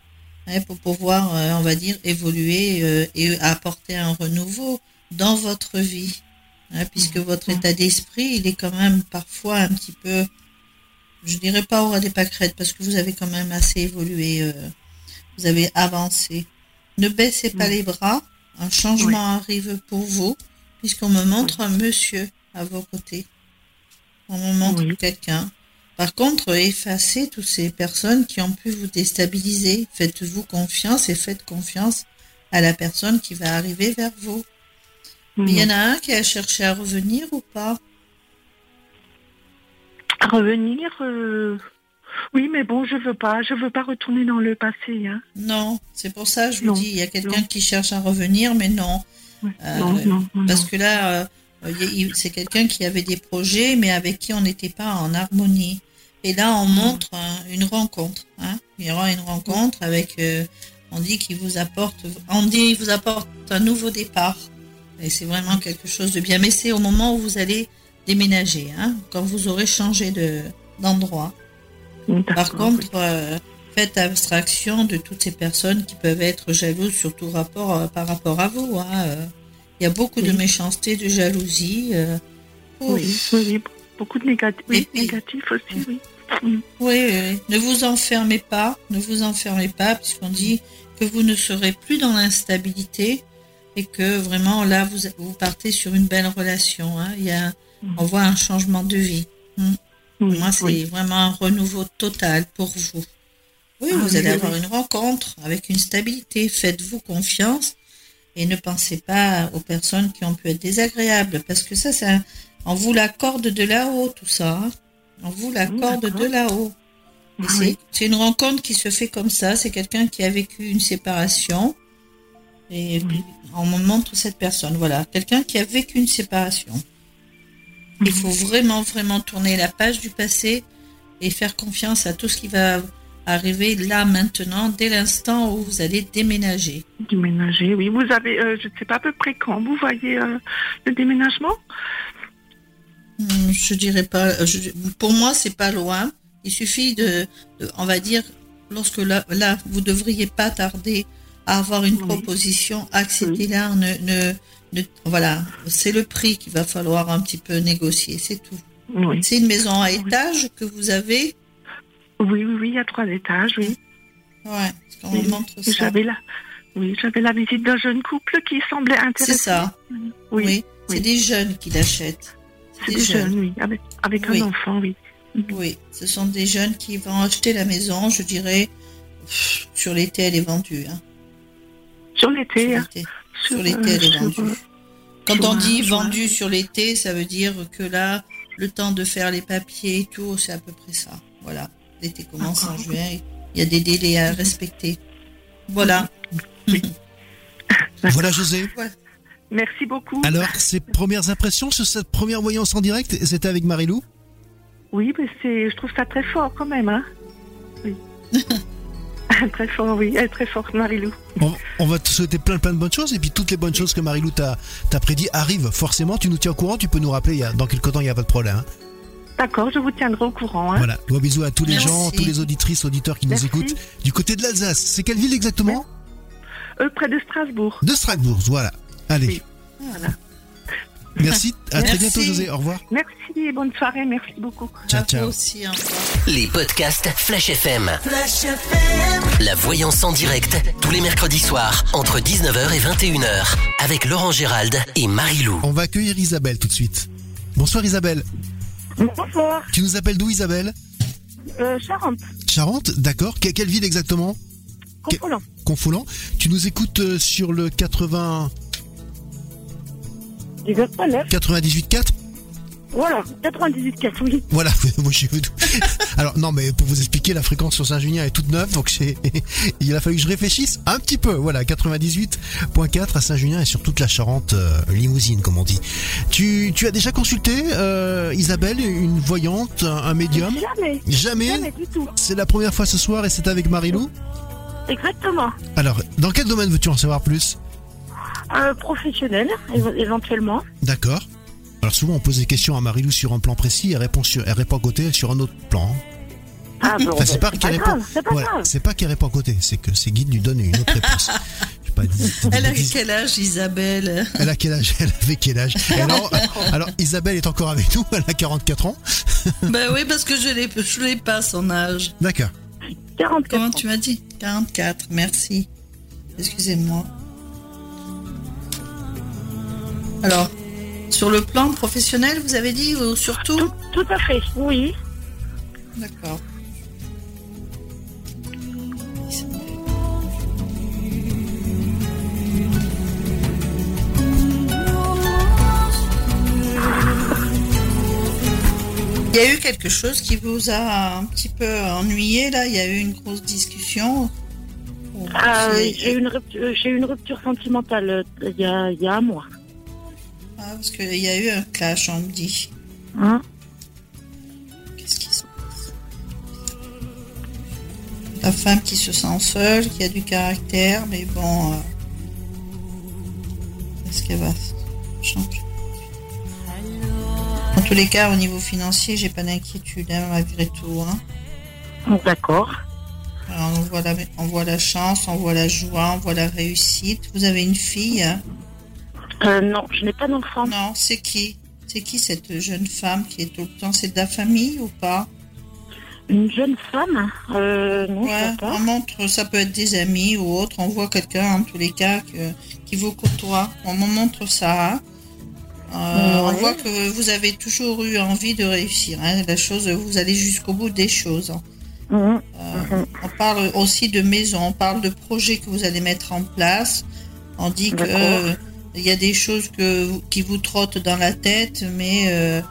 S3: hein, pour pouvoir, euh, on va dire, évoluer euh, et apporter un renouveau dans votre vie. hein, puisque votre état d'esprit, il est quand même parfois un petit peu, je dirais pas au ras des pâquerettes, parce que vous avez quand même assez évolué, euh, vous avez avancé. Ne baissez pas
S6: Mm.
S3: les bras, un changement arrive pour vous, puisqu'on me montre un monsieur à vos côtés. On me montre
S6: Oui.
S3: quelqu'un. Par contre, effacez toutes ces personnes qui ont pu vous déstabiliser. Faites-vous confiance et faites confiance à la personne qui va arriver vers vous. Mais Il y en a un qui a cherché à revenir ou pas?
S6: Revenir, euh, oui, mais bon, je veux pas, je veux pas retourner dans le passé. Hein.
S3: Non, c'est pour ça que je
S6: Non,
S3: vous dis, il y a quelqu'un qui cherche à revenir, mais non.
S6: Ouais.
S3: Euh,
S6: non, non, non,
S3: Parce que là, euh, c'est quelqu'un qui avait des projets, mais avec qui on n'était pas en harmonie. Et là, on montre euh, une rencontre. Hein. Il y aura une rencontre avec, on dit qu'il vous apporte, on dit il vous apporte un nouveau départ. Et c'est vraiment quelque chose de bien. Mais c'est au moment où vous allez déménager, hein, quand vous aurez changé de d'endroit. Par contre, euh, faites abstraction de toutes ces personnes qui peuvent être jalouses, surtout rapport, euh, par rapport à vous. hein, euh. Il y a beaucoup de méchanceté, de jalousie.
S6: oui. Oui, beaucoup de négatifs, oui, aussi, oui.
S3: Oui, oui, oui. Ne vous enfermez pas, ne vous enfermez pas, puisqu'on dit que vous ne serez plus dans l'instabilité et que vraiment là, vous, vous partez sur une belle relation. hein. Il y a, on voit un changement de vie.
S6: Oui,
S3: Moi, c'est
S6: oui.
S3: vraiment un renouveau total pour vous. Oui,
S6: Ah
S3: vous
S6: oui,
S3: allez avoir une rencontre avec une stabilité. Faites-vous confiance et ne pensez pas aux personnes qui ont pu être désagréables, parce que ça, ça on vous l'accorde de là-haut, tout ça. hein. On vous l'accorde de là-haut.
S6: Ah
S3: c'est- une rencontre qui se fait comme ça. C'est quelqu'un qui a vécu une séparation. Et on me montre cette personne. Voilà, quelqu'un qui a vécu une séparation. Il faut vraiment, vraiment tourner la page du passé et faire confiance à tout ce qui va arriver là, maintenant, dès l'instant où vous allez déménager.
S6: Déménager, oui. Vous avez, euh, je ne sais pas à peu près quand vous voyez euh, le déménagement?
S3: Hmm, Je dirais pas. je- pour moi, c'est pas loin. Il suffit de, de- on va dire, lorsque là, là, vous devriez pas tarder à avoir une
S6: Oui.
S3: proposition, acceptez-la. Ne, ne, ne- voilà, c'est le prix qu'il va falloir un petit peu négocier, c'est tout.
S6: Oui.
S3: C'est une maison à
S6: Oui.
S3: étage que vous avez?
S6: Oui, oui, oui, il y a trois étages, oui.
S3: Ouais, parce qu'on
S6: Oui.
S3: me montre ça.
S6: J'avais la, oui, j'avais la visite d'un jeune couple qui semblait intéressé.
S3: C'est ça.
S6: Oui,
S3: Oui, c'est
S6: oui.
S3: des jeunes qui l'achètent.
S6: c'est
S3: des
S6: des
S3: jeunes.
S6: jeunes, oui, avec, avec
S3: Oui.
S6: un enfant, oui.
S3: Oui, ce sont des jeunes qui vont acheter la maison, je dirais. Sur l'été, elle est vendue. Hein.
S6: Sur l'été,
S3: l'été.
S6: sur,
S3: l'été,
S6: euh,
S3: elle est vendue. Quand
S6: sur
S3: on dit vendu sur l'été, ça veut dire que là, le temps de faire les papiers et tout, c'est à peu près ça. Voilà. L'été commence en juin. Il y a des délais à respecter. Voilà.
S2: Voilà José.
S6: Merci beaucoup.
S2: Alors, ces premières impressions sur cette première voyance en direct, c'était avec Marilou
S6: Oui, mais c'est, je trouve ça très fort quand même, hein. Oui. très fort, oui, elle est très forte, Marilou.
S2: on, on va te souhaiter plein plein de bonnes choses et puis toutes les bonnes choses que Marilou t'a t'a prédit arrivent forcément. Tu nous tiens au courant, tu peux nous rappeler il y a- dans quelques temps, il n'y a pas de problème. hein.
S6: D'accord, je vous tiendrai au courant. Hein.
S2: Voilà, gros bisous à tous les
S3: Merci.
S2: gens, tous les auditrices, auditeurs qui nous écoutent du côté de l'Alsace. C'est quelle ville exactement?
S6: Euh, près de Strasbourg.
S2: De Strasbourg, voilà. Allez,
S6: Oui. Voilà.
S2: Merci, à très
S3: Merci.
S2: bientôt José, au revoir.
S6: Merci et bonne soirée, merci beaucoup.
S2: Ciao,
S3: À vous
S2: ciao.
S3: aussi.
S1: Les podcasts Flash FM. La voyance en direct, tous les mercredis soirs, entre 19h et 21h, avec Laurent Gérald et Marie-Lou.
S2: On va accueillir Isabelle tout de suite. Bonsoir Isabelle.
S7: Bonsoir,
S2: Tu nous appelles d'où Isabelle
S7: euh, Charente,
S2: Charente, d'accord. Que- quelle ville exactement
S7: Confolant.
S2: Confoulant. Tu nous écoutes euh, sur le 80
S7: Du 89
S2: 98.4
S7: Voilà, 98 oui.
S2: Voilà, moi j'ai vu tout. Alors non, mais pour vous expliquer, la fréquence sur Saint-Junien est toute neuve, donc il a fallu que je réfléchisse un petit peu. Voilà, 98.4 à Saint-Junien et sur toute la Charente euh, limousine, comme on dit. Tu, tu as déjà consulté euh, Isabelle, une voyante, un, un médium?
S7: Jamais.
S2: Jamais.
S7: Jamais du tout.
S2: C'est la première fois ce soir et c'est avec Marilou.
S7: Exactement.
S2: Alors, dans quel domaine veux-tu en savoir plus?
S7: Euh, professionnel, éve- éventuellement.
S2: D'accord. Alors souvent on pose des questions à Marilou sur un plan précis, elle répond sur, elle répond à côté sur un autre plan.
S7: Ah bon,
S2: Enfin, c'est
S7: bah,
S2: pas qu'elle répond.
S7: c'est pas
S2: Ouais,
S7: grave.
S2: c'est pas qu'elle répond à côté, c'est que ses guides lui donnent une autre réponse. Je sais pas,
S3: Elle a quel âge, Isabelle?
S2: Elle a quel âge Elle avait quel âge? Alors, alors, Isabelle est encore avec nous, elle a 44 ans.
S3: Ben oui, parce que je l'ai, je l'ai pas son âge.
S2: D'accord.
S7: 44
S3: Comment tu m'as dit? 44, merci. Excusez-moi. Alors, sur le plan professionnel, vous avez dit, ou surtout
S7: Tout, tout à fait, oui.
S3: D'accord. Il y a eu quelque chose qui vous a un petit peu ennuyé là? Il y a eu une grosse discussion?
S7: Ah, j'ai eu une rupture, une sentimentale euh, il y a, il y a un mois.
S3: Ah, parce qu'il y a eu un clash, on me dit.
S7: Hein?
S3: Qu'est-ce qui se passe? La femme qui se sent seule, qui a du caractère, mais bon. euh, Est-ce qu'elle va changer? En tous les cas, au niveau financier, j'ai pas d'inquiétude, hein, malgré tout. hein.
S7: D'accord.
S3: Alors, on, voit la, on voit la chance, on voit la joie, on voit la réussite. Vous avez une fille hein?
S7: Euh, non, je n'ai pas d'enfant.
S3: Non, c'est qui? C'est qui cette jeune femme qui est tout le temps? C'est de la famille ou pas?
S7: Une jeune femme? Euh, Non,
S3: Ouais,
S7: pas.
S3: on montre, ça peut être des amis ou autre. On voit quelqu'un, en tous les cas, que, qui vous côtoie. On me montre ça. hein. Euh, On voit que vous avez toujours eu envie de réussir. hein. La chose, vous allez jusqu'au bout des choses.
S7: Mhm.
S3: Euh, On parle aussi de maison, on parle de projets que vous allez mettre en place. On dit que il y a des choses que, qui vous trottent dans la tête, mais euh,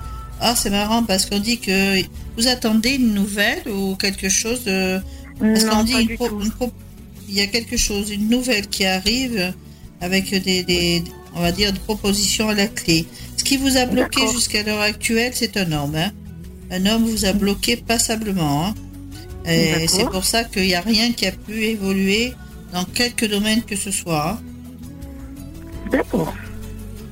S3: ah c'est marrant parce qu'on dit que vous attendez une nouvelle ou quelque chose de parce qu'on dit une
S7: du
S3: pro-
S7: tout.
S3: une pro- il y a quelque chose, une nouvelle qui arrive avec des, des on va dire, des propositions à la clé. Ce qui vous a bloqué jusqu'à l'heure actuelle, c'est un homme. hein. Un homme vous a bloqué passablement. hein. Et c'est pour ça qu'il n'y a rien qui a pu évoluer dans quelque domaine que ce soit. hein.
S7: D'accord.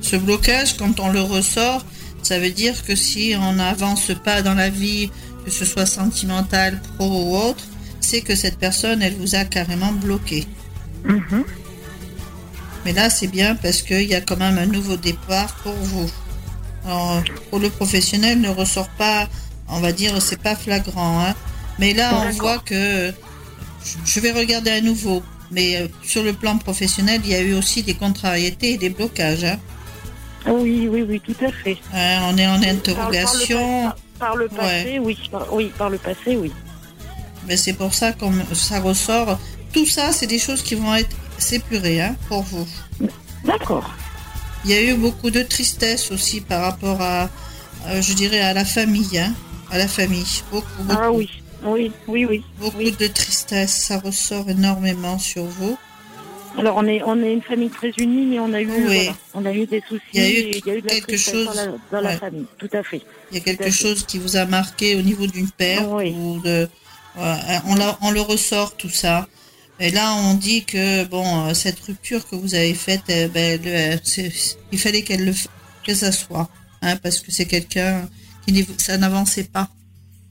S3: Ce blocage, quand on le ressort, ça veut dire que si on n'avance pas dans la vie, que ce soit sentimental, pro ou autre, c'est que cette personne, elle vous a carrément bloqué.
S7: Mhm.
S3: Mais là, c'est bien parce qu'il y a quand même un nouveau départ pour vous. Alors, pour le professionnel, ne ressort pas, on va dire, c'est pas flagrant. hein. Mais là, on voit que je vais regarder à nouveau. Mais euh, sur le plan professionnel, il y a eu aussi des contrariétés et des blocages. hein.
S7: Oui, oui, oui, tout à fait.
S3: On est en
S7: Par, par le,
S3: interrogation.
S7: pa- par le passé, oui. Par, oui, par le passé, oui.
S3: Mais c'est pour ça que ça ressort. Tout ça, c'est des choses qui vont être épurées hein, pour vous.
S7: D'accord.
S3: Il y a eu beaucoup de tristesse aussi par rapport à, euh, je dirais, à la famille. hein, à la famille. Beaucoup, beaucoup,
S7: Ah oui, oui, oui, oui.
S3: beaucoup
S7: oui.
S3: de tristesse. Ça ressort énormément sur vous.
S7: Alors on est on est une famille très unie, mais on a eu
S3: Oui.
S7: voilà, on a eu des soucis.
S3: Il y a eu
S7: et il y a eu de la
S3: quelque chose,
S7: dans la, dans la
S3: ouais.
S7: famille. Tout à fait.
S3: Il y a quelque chose qui vous a marqué au niveau d'une perte
S7: Oui.
S3: ou de, on, la- on le ressort tout ça. Et là, on dit que bon, euh, cette rupture que vous avez faite, eh ben, le- euh, il fallait qu'elle le, que ça soit, hein, parce que c'est quelqu'un qui ça n'avançait pas.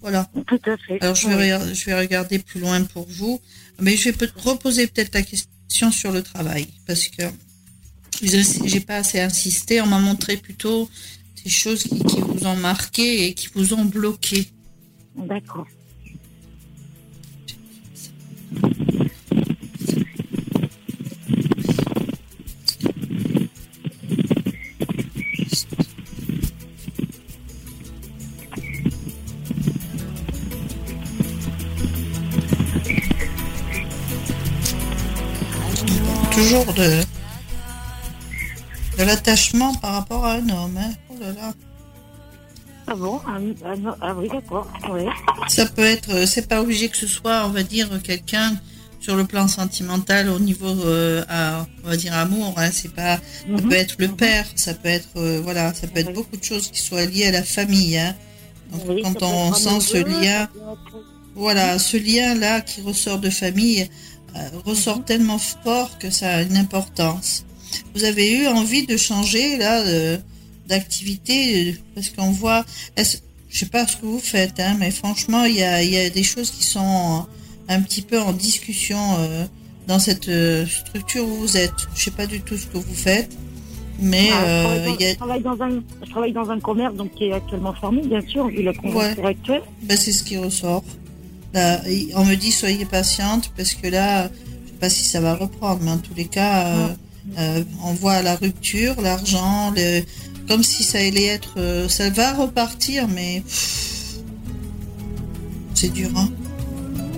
S3: Voilà.
S7: Tout à fait.
S3: Alors je vais,
S7: Oui.
S3: je vais regarder plus loin pour vous, mais je vais peut- reposer peut-être la question sur le travail, parce que je- j'ai pas assez insisté. On m'a montré plutôt des choses qui, qui vous ont marqué et qui vous ont bloqué.
S7: D'accord.
S3: Toujours de de l'attachement par rapport à un homme. Hein. Oh là là.
S7: Ah bon? Ah, ah, ah oui, d'accord.
S3: Ça peut être, euh, c'est pas obligé que ce soit, on va dire, quelqu'un sur le plan sentimental au niveau, euh, à, on va dire amour. Hein, c'est pas, ça
S7: Mhm.
S3: peut être le père, ça peut être, euh, voilà, ça peut être
S7: Oui.
S3: beaucoup de choses qui soient liées à la famille. Hein. Donc,
S7: Oui,
S3: quand on sent ce lien, voilà, ce lien-là qui ressort de famille ressort
S7: Mhm.
S3: tellement fort que ça a une importance. Vous avez eu envie de changer là euh, d'activité euh, parce qu'on voit, est-ce- je sais pas ce que vous faites, hein, mais franchement, il y a, y a des choses qui sont un petit peu en discussion euh, dans cette euh, structure où vous êtes. Je sais pas du tout ce que vous faites, mais
S7: Ah, je,
S3: euh,
S7: travaille dans,
S3: y a,
S7: je travaille dans un, je travaille dans un commerce donc, qui est actuellement fermé, bien sûr, vu la conjoncture actuelle.
S3: Ben, c'est ce qui ressort. Là, il- on me dit soyez patiente parce que là, je sais pas si ça va reprendre, mais en tous les cas, euh, euh, on voit la rupture, l'argent, le, comme si ça allait être, euh, ça va repartir, mais c'est dur, hein.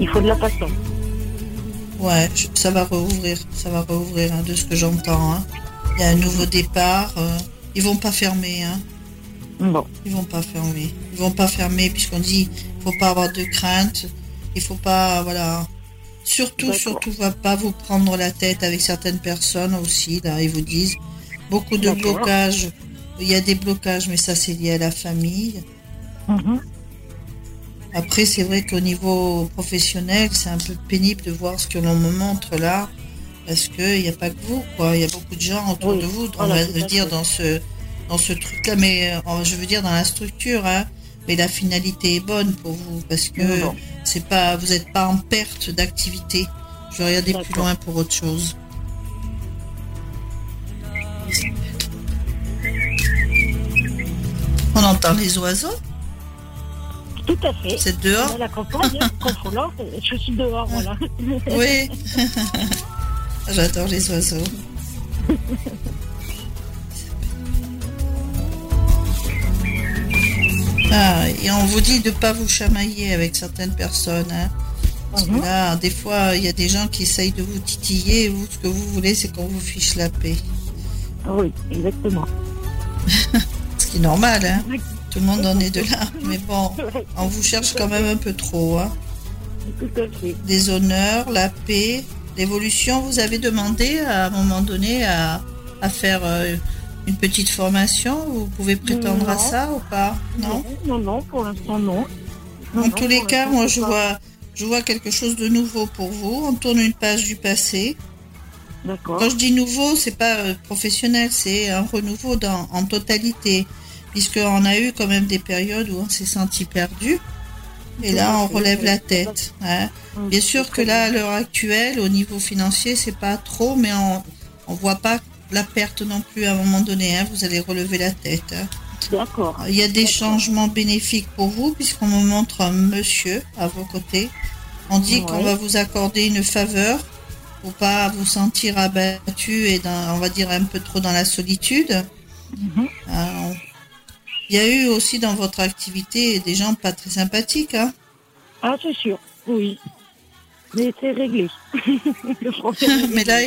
S7: Il faut de la patience.
S3: Ouais, je- ça va rouvrir, ça va rouvrir hein, de ce que j'entends. Hein. Il y a un nouveau départ. ils vont pas fermer, hein.
S7: Bon.
S3: Ils vont pas fermer. Ils vont pas fermer puisqu'on dit faut pas avoir de crainte. Il faut pas voilà. Surtout surtout va pas vous prendre la tête avec certaines personnes aussi là ils vous disent beaucoup de blocages. Il y a des blocages mais ça c'est lié à la famille.
S7: Mhm.
S3: Après c'est vrai qu'au niveau professionnel c'est un peu pénible de voir ce que l'on me montre là parce que il n'y a pas que vous quoi. Il y a beaucoup de gens autour
S7: Oui,
S3: de vous.
S7: voilà,
S3: on va dire dans ce dans ce truc-là, mais euh, je veux dire dans la structure, hein, mais la finalité est bonne pour vous parce que
S7: Bon.
S3: c'est pas, vous n'êtes pas en perte d'activité. Je vais regarder plus loin pour autre chose. On entend les oiseaux?
S7: Tout à fait.
S3: C'est dehors?
S7: La campagne, contrôlant, je suis dehors, voilà.
S3: Oui. J'adore les oiseaux. Ah, et on vous dit de pas vous chamailler avec certaines personnes. hein. Parce que
S7: Mhm.
S3: là, des fois, il y a des gens qui essayent de vous titiller. Vous, ce que vous voulez, c'est qu'on vous fiche la paix.
S7: Oui, exactement.
S3: Ce qui est normal, hein. Tout le monde en est de là. Mais bon, on vous cherche quand même un peu trop. Hein. Des honneurs, la paix, l'évolution. Vous avez demandé à un moment donné à, à faire euh, une petite formation. Vous pouvez prétendre à ça ou pas? Non?
S7: Non, non, pour l'instant, non. Non,
S3: En tous les cas, moi je
S7: pas-
S3: vois, je vois quelque chose de nouveau pour vous. On tourne une page du passé.
S7: D'accord.
S3: Quand je dis nouveau, c'est pas euh, professionnel, c'est un renouveau dans, en totalité, puisqu'on a eu quand même des périodes où on s'est senti perdu. Et là, on relève la tête. hein. Bien sûr que là, à l'heure actuelle, au niveau financier, c'est pas trop, mais on on voit pas la perte non plus à un moment donné. hein. Vous allez relever la tête. hein.
S7: D'accord.
S3: Il y a des changements bénéfiques pour vous, puisqu'on me montre un monsieur à vos côtés. On dit
S7: Ouais.
S3: qu'on va vous accorder une faveur pour pas vous sentir abattu et dans, on va dire un peu trop dans la solitude.
S7: Mhm.
S3: Euh, Il y a eu aussi dans votre activité des gens pas très sympathiques. Hein.
S7: Ah, c'est sûr, oui. Mais c'est réglé. Le problème
S3: mais là.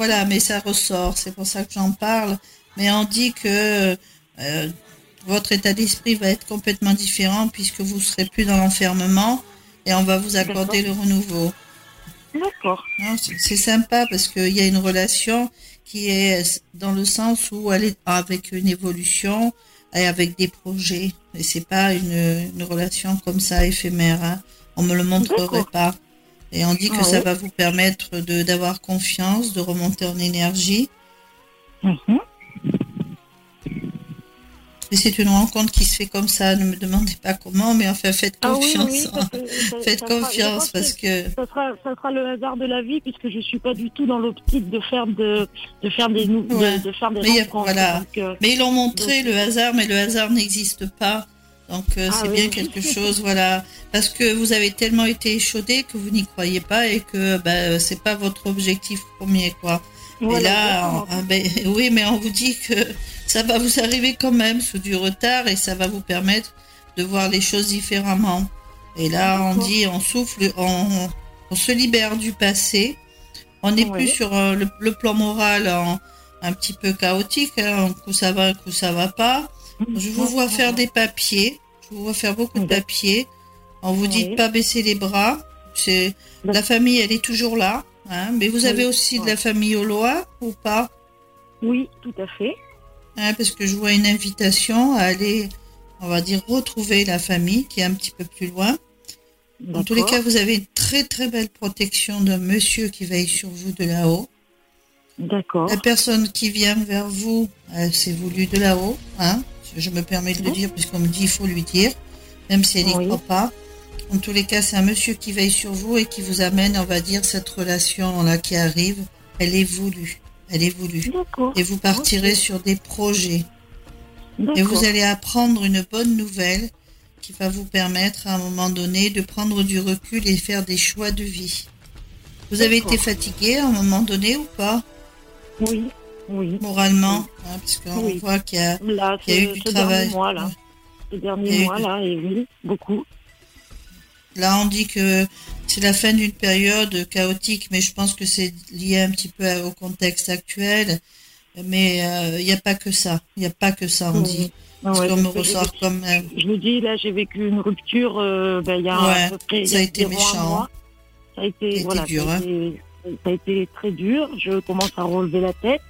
S3: Voilà, mais ça ressort, c'est pour ça que j'en parle. Mais on dit que euh, votre état d'esprit va être complètement différent puisque vous serez plus dans l'enfermement et on va vous accorder le renouveau.
S7: D'accord.
S3: Non, C'est sympa parce qu'il y a une relation qui est dans le sens où elle est avec une évolution et avec des projets. Et c'est pas une, une relation comme ça éphémère. hein. On me le montrerait pas. Et on dit que
S7: Ah
S3: ça va vous permettre de d'avoir confiance, de remonter en énergie.
S7: Mhm.
S3: Et c'est une rencontre qui se fait comme ça. Ne me demandez pas comment, mais enfin faites
S7: Ah oui,
S3: confiance.
S7: oui,
S3: hein.
S7: ça-
S3: Faites
S7: ça sera-
S3: confiance
S7: pense
S3: parce que
S7: ça sera, ça sera le hasard de la vie puisque je suis pas du tout dans l'optique de faire de, de faire des de-
S3: Ouais.
S7: de, faire des
S3: Mais a- voilà.
S7: Donc, euh,
S3: Mais ils l'ont montré, le hasard, mais le hasard n'existe pas. Donc euh,
S7: Ah
S3: c'est
S7: oui.
S3: bien quelque chose, voilà. Parce que vous avez tellement été échaudé que vous n'y croyez pas et que bah, c'est pas votre objectif premier, quoi. et
S7: voilà,
S3: là, on-
S7: exactement.
S3: ah ben, oui, mais on vous dit que ça va vous arriver quand même sous du retard et ça va vous permettre de voir les choses différemment. Et là, on dit, on souffle, on, on se libère du passé. On n'est plus sur euh, le, le plan moral en- un petit peu chaotique. Hein. Un coup ça va, un coup ça va pas. Je vous vois faire des papiers. Je vous vois faire beaucoup de papiers. On vous dit
S7: Oui.
S3: de pas baisser les bras. C'est la famille, elle est toujours là. hein. Mais vous avez aussi de la famille au loin ou pas?
S7: Oui, tout à fait.
S3: Hein, Parce que je vois une invitation à aller, on va dire, retrouver la famille qui est un petit peu plus loin. Dans tous les cas, vous avez une très très belle protection d'un monsieur qui veille sur vous de là-haut.
S7: D'accord.
S3: La personne qui vient vers vous, elle s'est voulu de là-haut. Hein je me permets de le dire puisqu'on me dit il faut lui dire, même si elle n'y
S7: Oui.
S3: croit pas. En tous les cas, c'est un monsieur qui veille sur vous et qui vous amène, on va dire, cette relation-là qui arrive. Elle est voulue. Elle est voulue. Et vous partirez sur des projets. Et vous allez apprendre une bonne nouvelle qui va vous permettre à un moment donné de prendre du recul et faire des choix de vie. Vous avez été fatigué à un moment donné ou pas?
S7: Oui, oui.
S3: Moralement hein, Parce qu'on
S7: Oui.
S3: voit qu'il y a,
S7: Là,
S3: il y a
S7: ce,
S3: eu du travail.
S7: dernier mois, là. Ce
S3: Il y
S7: dernier
S3: a eu
S7: mois,
S3: du-
S7: là, et oui, beaucoup.
S3: Là, on dit que c'est la fin d'une période chaotique, mais je pense que c'est lié un petit peu au contexte actuel. Mais euh, il n'y a pas que ça. Il n'y a pas que ça, on
S7: Oui.
S3: dit.
S7: Ah
S3: Parce
S7: ouais,
S3: qu'on me ressort comme... euh,
S7: Je vous dis, là, j'ai vécu une rupture euh, ben, il y a
S3: Ouais,
S7: à peu près
S3: ça a été méchant.
S7: Ça a été, voilà,
S3: dur,
S7: ça, a
S3: hein.
S7: ça a été très dur. Je commence à relever la tête.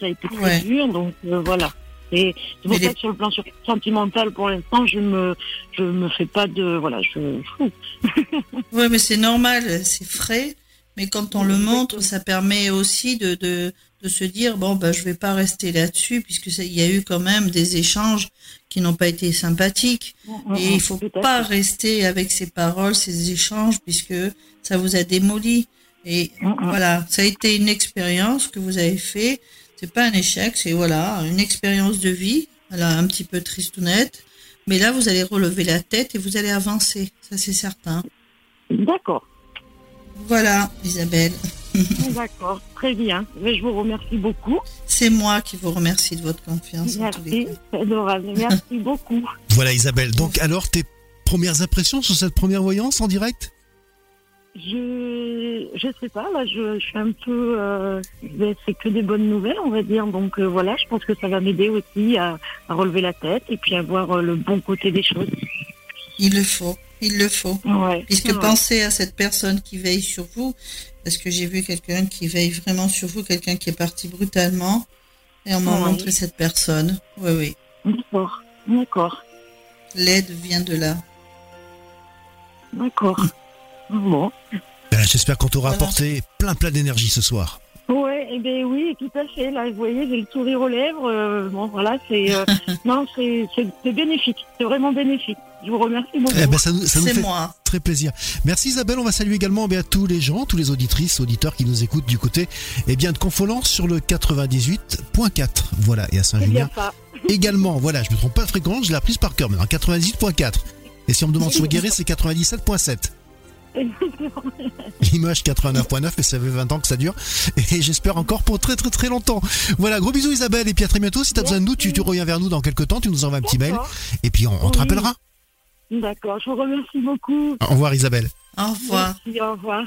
S7: Ça a été très
S3: Ouais.
S7: dur, donc euh, voilà. Et c'est pour ça
S3: les-
S7: que sur le plan sentimental, pour l'instant, je me, je me fais pas de, voilà, je.
S3: Ouais, mais c'est normal, c'est frais. Mais quand on le montre, ça permet aussi de, de, de se dire bon, ben, je vais pas rester là-dessus puisque il y a eu quand même des échanges qui n'ont pas été sympathiques. Et il faut
S7: à
S3: pas
S7: fait.
S3: rester avec ces paroles, ces échanges, puisque ça vous a démoli. Et voilà, ça a été une expérience que vous avez fait. C'est pas un échec, c'est voilà une expérience de vie. Voilà, un petit peu tristounette. Mais là, vous allez relever la tête et vous allez avancer. Ça, c'est certain.
S7: D'accord.
S3: Voilà, Isabelle.
S7: D'accord. Très bien. Mais je vous remercie beaucoup.
S3: C'est moi qui vous remercie de votre confiance.
S7: Merci. adorable. Merci beaucoup.
S2: Voilà Isabelle. Donc alors tes premières impressions sur cette première voyance en direct?
S7: Je je sais pas là je, je suis un peu euh, ben, c'est que des bonnes nouvelles on va dire donc euh, voilà je pense que ça va m'aider aussi à, à relever la tête et puis à voir euh, le bon côté des choses.
S3: Il le faut. Il le faut.
S7: Ouais.
S3: Puisque
S7: ouais.
S3: pensez à cette personne qui veille sur vous, parce que j'ai vu quelqu'un qui veille vraiment sur vous, quelqu'un qui est parti brutalement, et on m'a montré cette personne. Oui, oui.
S7: D'accord. D'accord.
S3: L'aide vient de là.
S7: D'accord. Bon.
S2: Ben, J'espère qu'on t'aura
S3: Voilà.
S2: apporté plein plein d'énergie ce soir.
S7: Ouais, eh ben oui, tout à fait. Là, vous voyez, j'ai le sourire aux lèvres. euh, bon, voilà, c'est euh, non, c'est bénéfique. C'est vraiment bénéfique. Je vous remercie beaucoup.
S2: Eh ben, ça nous, ça nous
S3: C'est
S2: fait
S3: moi.
S2: très plaisir. Merci Isabelle, on va saluer également eh bien, tous les gens, tous les auditrices, auditeurs qui nous écoutent du côté eh bien, de Confolence sur le 98.4. Voilà, et à Saint-Julien également. Voilà, je me trompe pas de fréquence, je l'ai apprise par cœur maintenant, 98.4. Et si on me demande sur Guéret, c'est 97.7. Limoges 89.9 et ça fait 20 ans que ça dure et j'espère encore pour très très très longtemps. Voilà, gros bisous Isabelle et puis à très bientôt. Si tu as besoin de nous, tu, tu reviens vers nous dans quelques temps, tu nous envoies un petit mail et puis on, on te
S7: Oui.
S2: rappellera.
S7: D'accord. Je vous remercie beaucoup.
S2: Au revoir Isabelle.
S3: Au revoir.
S7: Merci, au revoir.